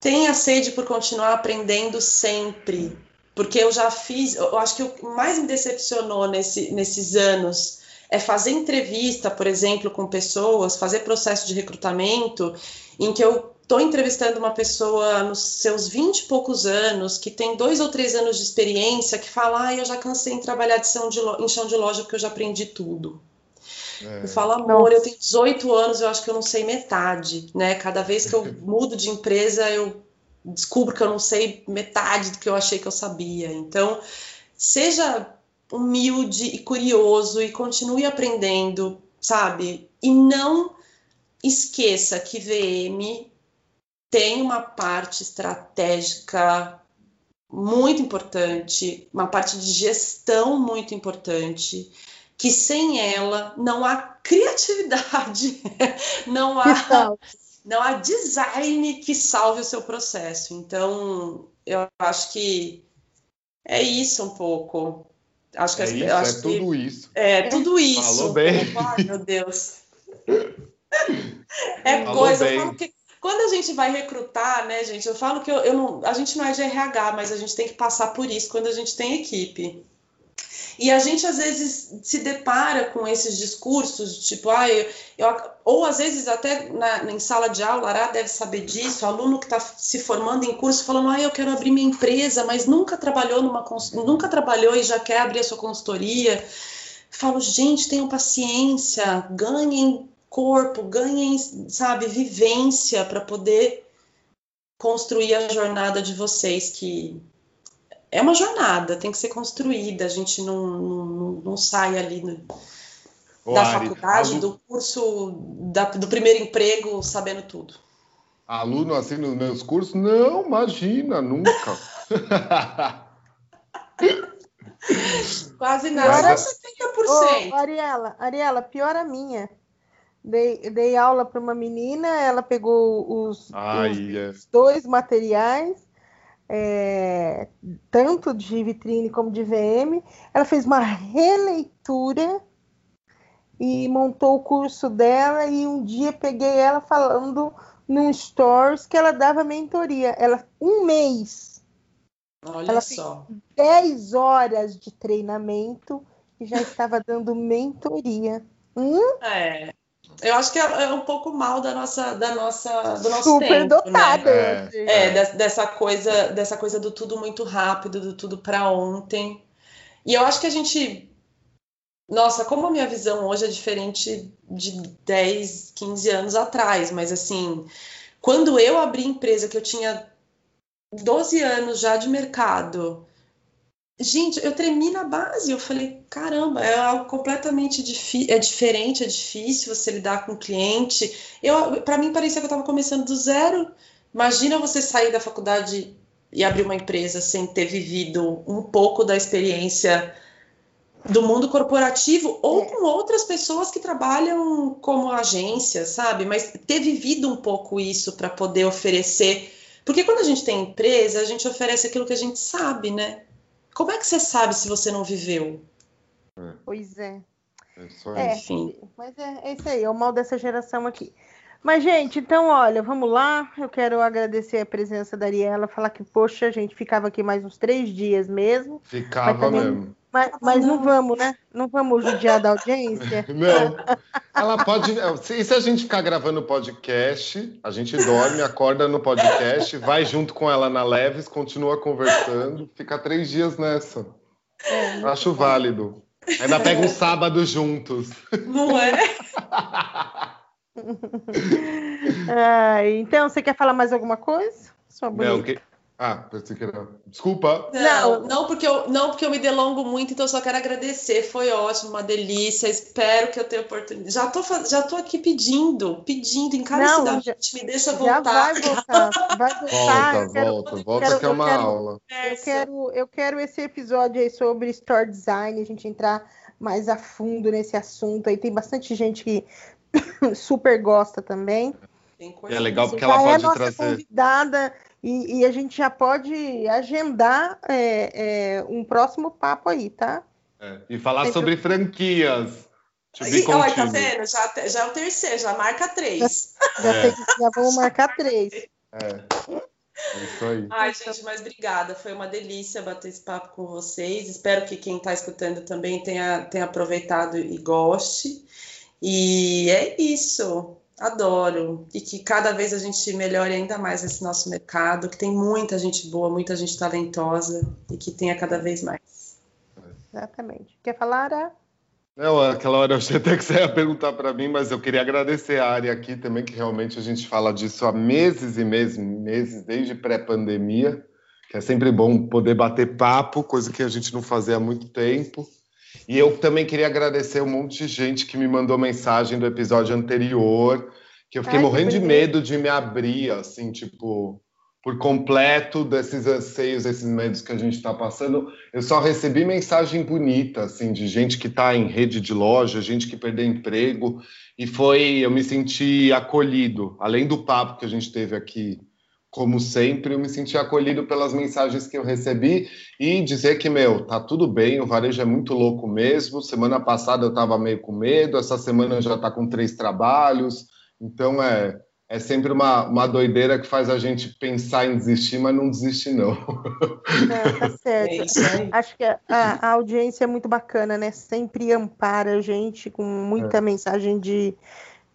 Tenha sede por continuar aprendendo sempre, porque eu já fiz, eu acho que o que mais me decepcionou nesse, nesses anos é fazer entrevista, por exemplo, com pessoas, fazer processo de recrutamento, em que eu estou entrevistando uma pessoa nos seus vinte e poucos anos, que tem dois ou três anos de experiência, que fala, ah, eu já cansei em trabalhar de chão de em chão de loja porque eu já aprendi tudo. É. Eu falo, amor, Nossa. eu tenho 18 anos, eu acho que eu não sei metade, né? Cada vez que eu mudo de empresa, eu descubro que eu não sei metade do que eu achei que eu sabia. Então, seja humilde e curioso e continue aprendendo, sabe? E não esqueça que VM tem uma parte estratégica muito importante, uma parte de gestão muito importante, que sem ela não há criatividade, não há, não há design que salve o seu processo. Então, eu acho que é isso um pouco. Acho que é, isso, acho é que, tudo isso. É tudo isso. Falou bem. Ai, meu Deus. É Falou coisa. Bem. Eu falo que quando a gente vai recrutar, né, gente, eu falo que eu, eu não, a gente não é de RH, mas a gente tem que passar por isso quando a gente tem equipe. E a gente às vezes se depara com esses discursos, tipo, ah, eu, eu ou às vezes até na, em sala de aula, Ará deve saber disso, aluno que está se formando em curso falando, ah, eu quero abrir minha empresa, mas nunca trabalhou numa nunca trabalhou e já quer abrir a sua consultoria. Falo, gente, tenham paciência, ganhem corpo, ganhem, sabe, vivência para poder construir a jornada de vocês, que é uma jornada, tem que ser construída, a gente não, não, não sai ali no, da Ari, faculdade, aluno, do curso, da, do primeiro emprego, sabendo tudo. Aluno assim nos meus cursos? Não, imagina, nunca. Quase nada, 70%. Ô, Ariela, Ariela, pior a minha. Dei, dei aula para uma menina, ela pegou os, Ai, os, é. os dois materiais, é, tanto de vitrine como de VM. Ela fez uma releitura e montou o curso dela. E um dia peguei ela falando num stores que ela dava mentoria. Ela um mês. Olha ela só. 10 horas de treinamento e já estava dando mentoria. Hum? É. Eu acho que é, é, um pouco mal da nossa, da nossa, do nosso Super tempo, dotada. Né? É, é, dessa coisa, dessa coisa do tudo muito rápido, do tudo para ontem. E eu acho que a gente, nossa, como a minha visão hoje é diferente de 10, 15 anos atrás, mas assim, quando eu abri empresa que eu tinha 12 anos já de mercado, Gente, eu tremi na base. Eu falei, caramba, é algo completamente é diferente, é difícil você lidar com o cliente. Eu, para mim parecia que eu estava começando do zero. Imagina você sair da faculdade e abrir uma empresa sem ter vivido um pouco da experiência do mundo corporativo ou é. com outras pessoas que trabalham como agência, sabe? Mas ter vivido um pouco isso para poder oferecer. Porque quando a gente tem empresa, a gente oferece aquilo que a gente sabe, né? Como é que você sabe se você não viveu? É. Pois é. É, é Enfim. Mas é, é isso aí, é o mal dessa geração aqui. Mas, gente, então, olha, vamos lá. Eu quero agradecer a presença da Ariela, falar que, poxa, a gente ficava aqui mais uns três dias mesmo. Ficava também, mesmo. Mas, mas não vamos, né? Não vamos judiar da audiência? Não. Ela pode. E se a gente ficar gravando podcast, a gente dorme, acorda no podcast, vai junto com ela na Leves, continua conversando, fica três dias nessa. É, Acho válido. Ainda pega um sábado juntos. Não é? ah, então, você quer falar mais alguma coisa? Sua bonita. Não, que... Ah, pensei que era. Desculpa. Não, não porque, eu, não porque eu me delongo muito, então eu só quero agradecer. Foi ótimo, uma delícia. Espero que eu tenha oportunidade. Já tô, já tô aqui pedindo, pedindo encarecidamente. me deixa voltar. vai voltar. Vai voltar. Volta, quero, volta, volta quero, que é uma quero, aula. Eu quero, eu quero esse episódio aí sobre store design, a gente entrar mais a fundo nesse assunto. Aí tem bastante gente que super gosta também. É legal porque ela pode é trazer. convidada e, e, a gente já pode agendar é, é, um próximo papo aí, tá? É, e falar sobre franquias. E, olha, tá vendo? Já, já é o terceiro, já marca três. Já, já, tem, já vamos marcar três. É. Isso aí. Ai, gente, mas obrigada. Foi uma delícia bater esse papo com vocês. Espero que quem está escutando também tenha, tenha aproveitado e goste. E é isso. Adoro. E que cada vez a gente melhore ainda mais esse nosso mercado, que tem muita gente boa, muita gente talentosa e que tenha cada vez mais. Exatamente. Quer falar, Ara? Não, aquela hora eu achei até que você ia perguntar para mim, mas eu queria agradecer a área aqui também, que realmente a gente fala disso há meses e meses, meses desde pré-pandemia, que é sempre bom poder bater papo, coisa que a gente não fazia há muito tempo. E eu também queria agradecer um monte de gente que me mandou mensagem do episódio anterior, que eu fiquei Ai, morrendo de medo de me abrir, assim, tipo, por completo desses anseios, desses medos que a gente está passando. Eu só recebi mensagem bonita, assim, de gente que está em rede de loja, gente que perdeu emprego, e foi, eu me senti acolhido, além do papo que a gente teve aqui como sempre, eu me senti acolhido pelas mensagens que eu recebi e dizer que, meu, tá tudo bem, o varejo é muito louco mesmo. Semana passada eu estava meio com medo, essa semana já está com três trabalhos. Então é, é sempre uma, uma doideira que faz a gente pensar em desistir, mas não desistir, não. É, tá certo. É Acho que a, a, audiência é muito bacana, né? Sempre ampara a gente com muita é. mensagem de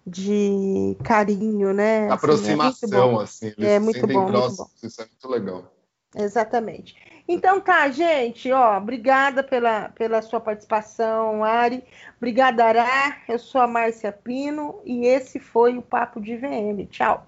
de carinho, né? Aproximação, assim, é assim. É muito bom, muito bom. Isso é muito legal. Exatamente. Então tá, gente, ó, obrigada pela, pela sua participação, Ari. Obrigada, Ará. Eu sou a Márcia Pino e esse foi o Papo de VM. Tchau.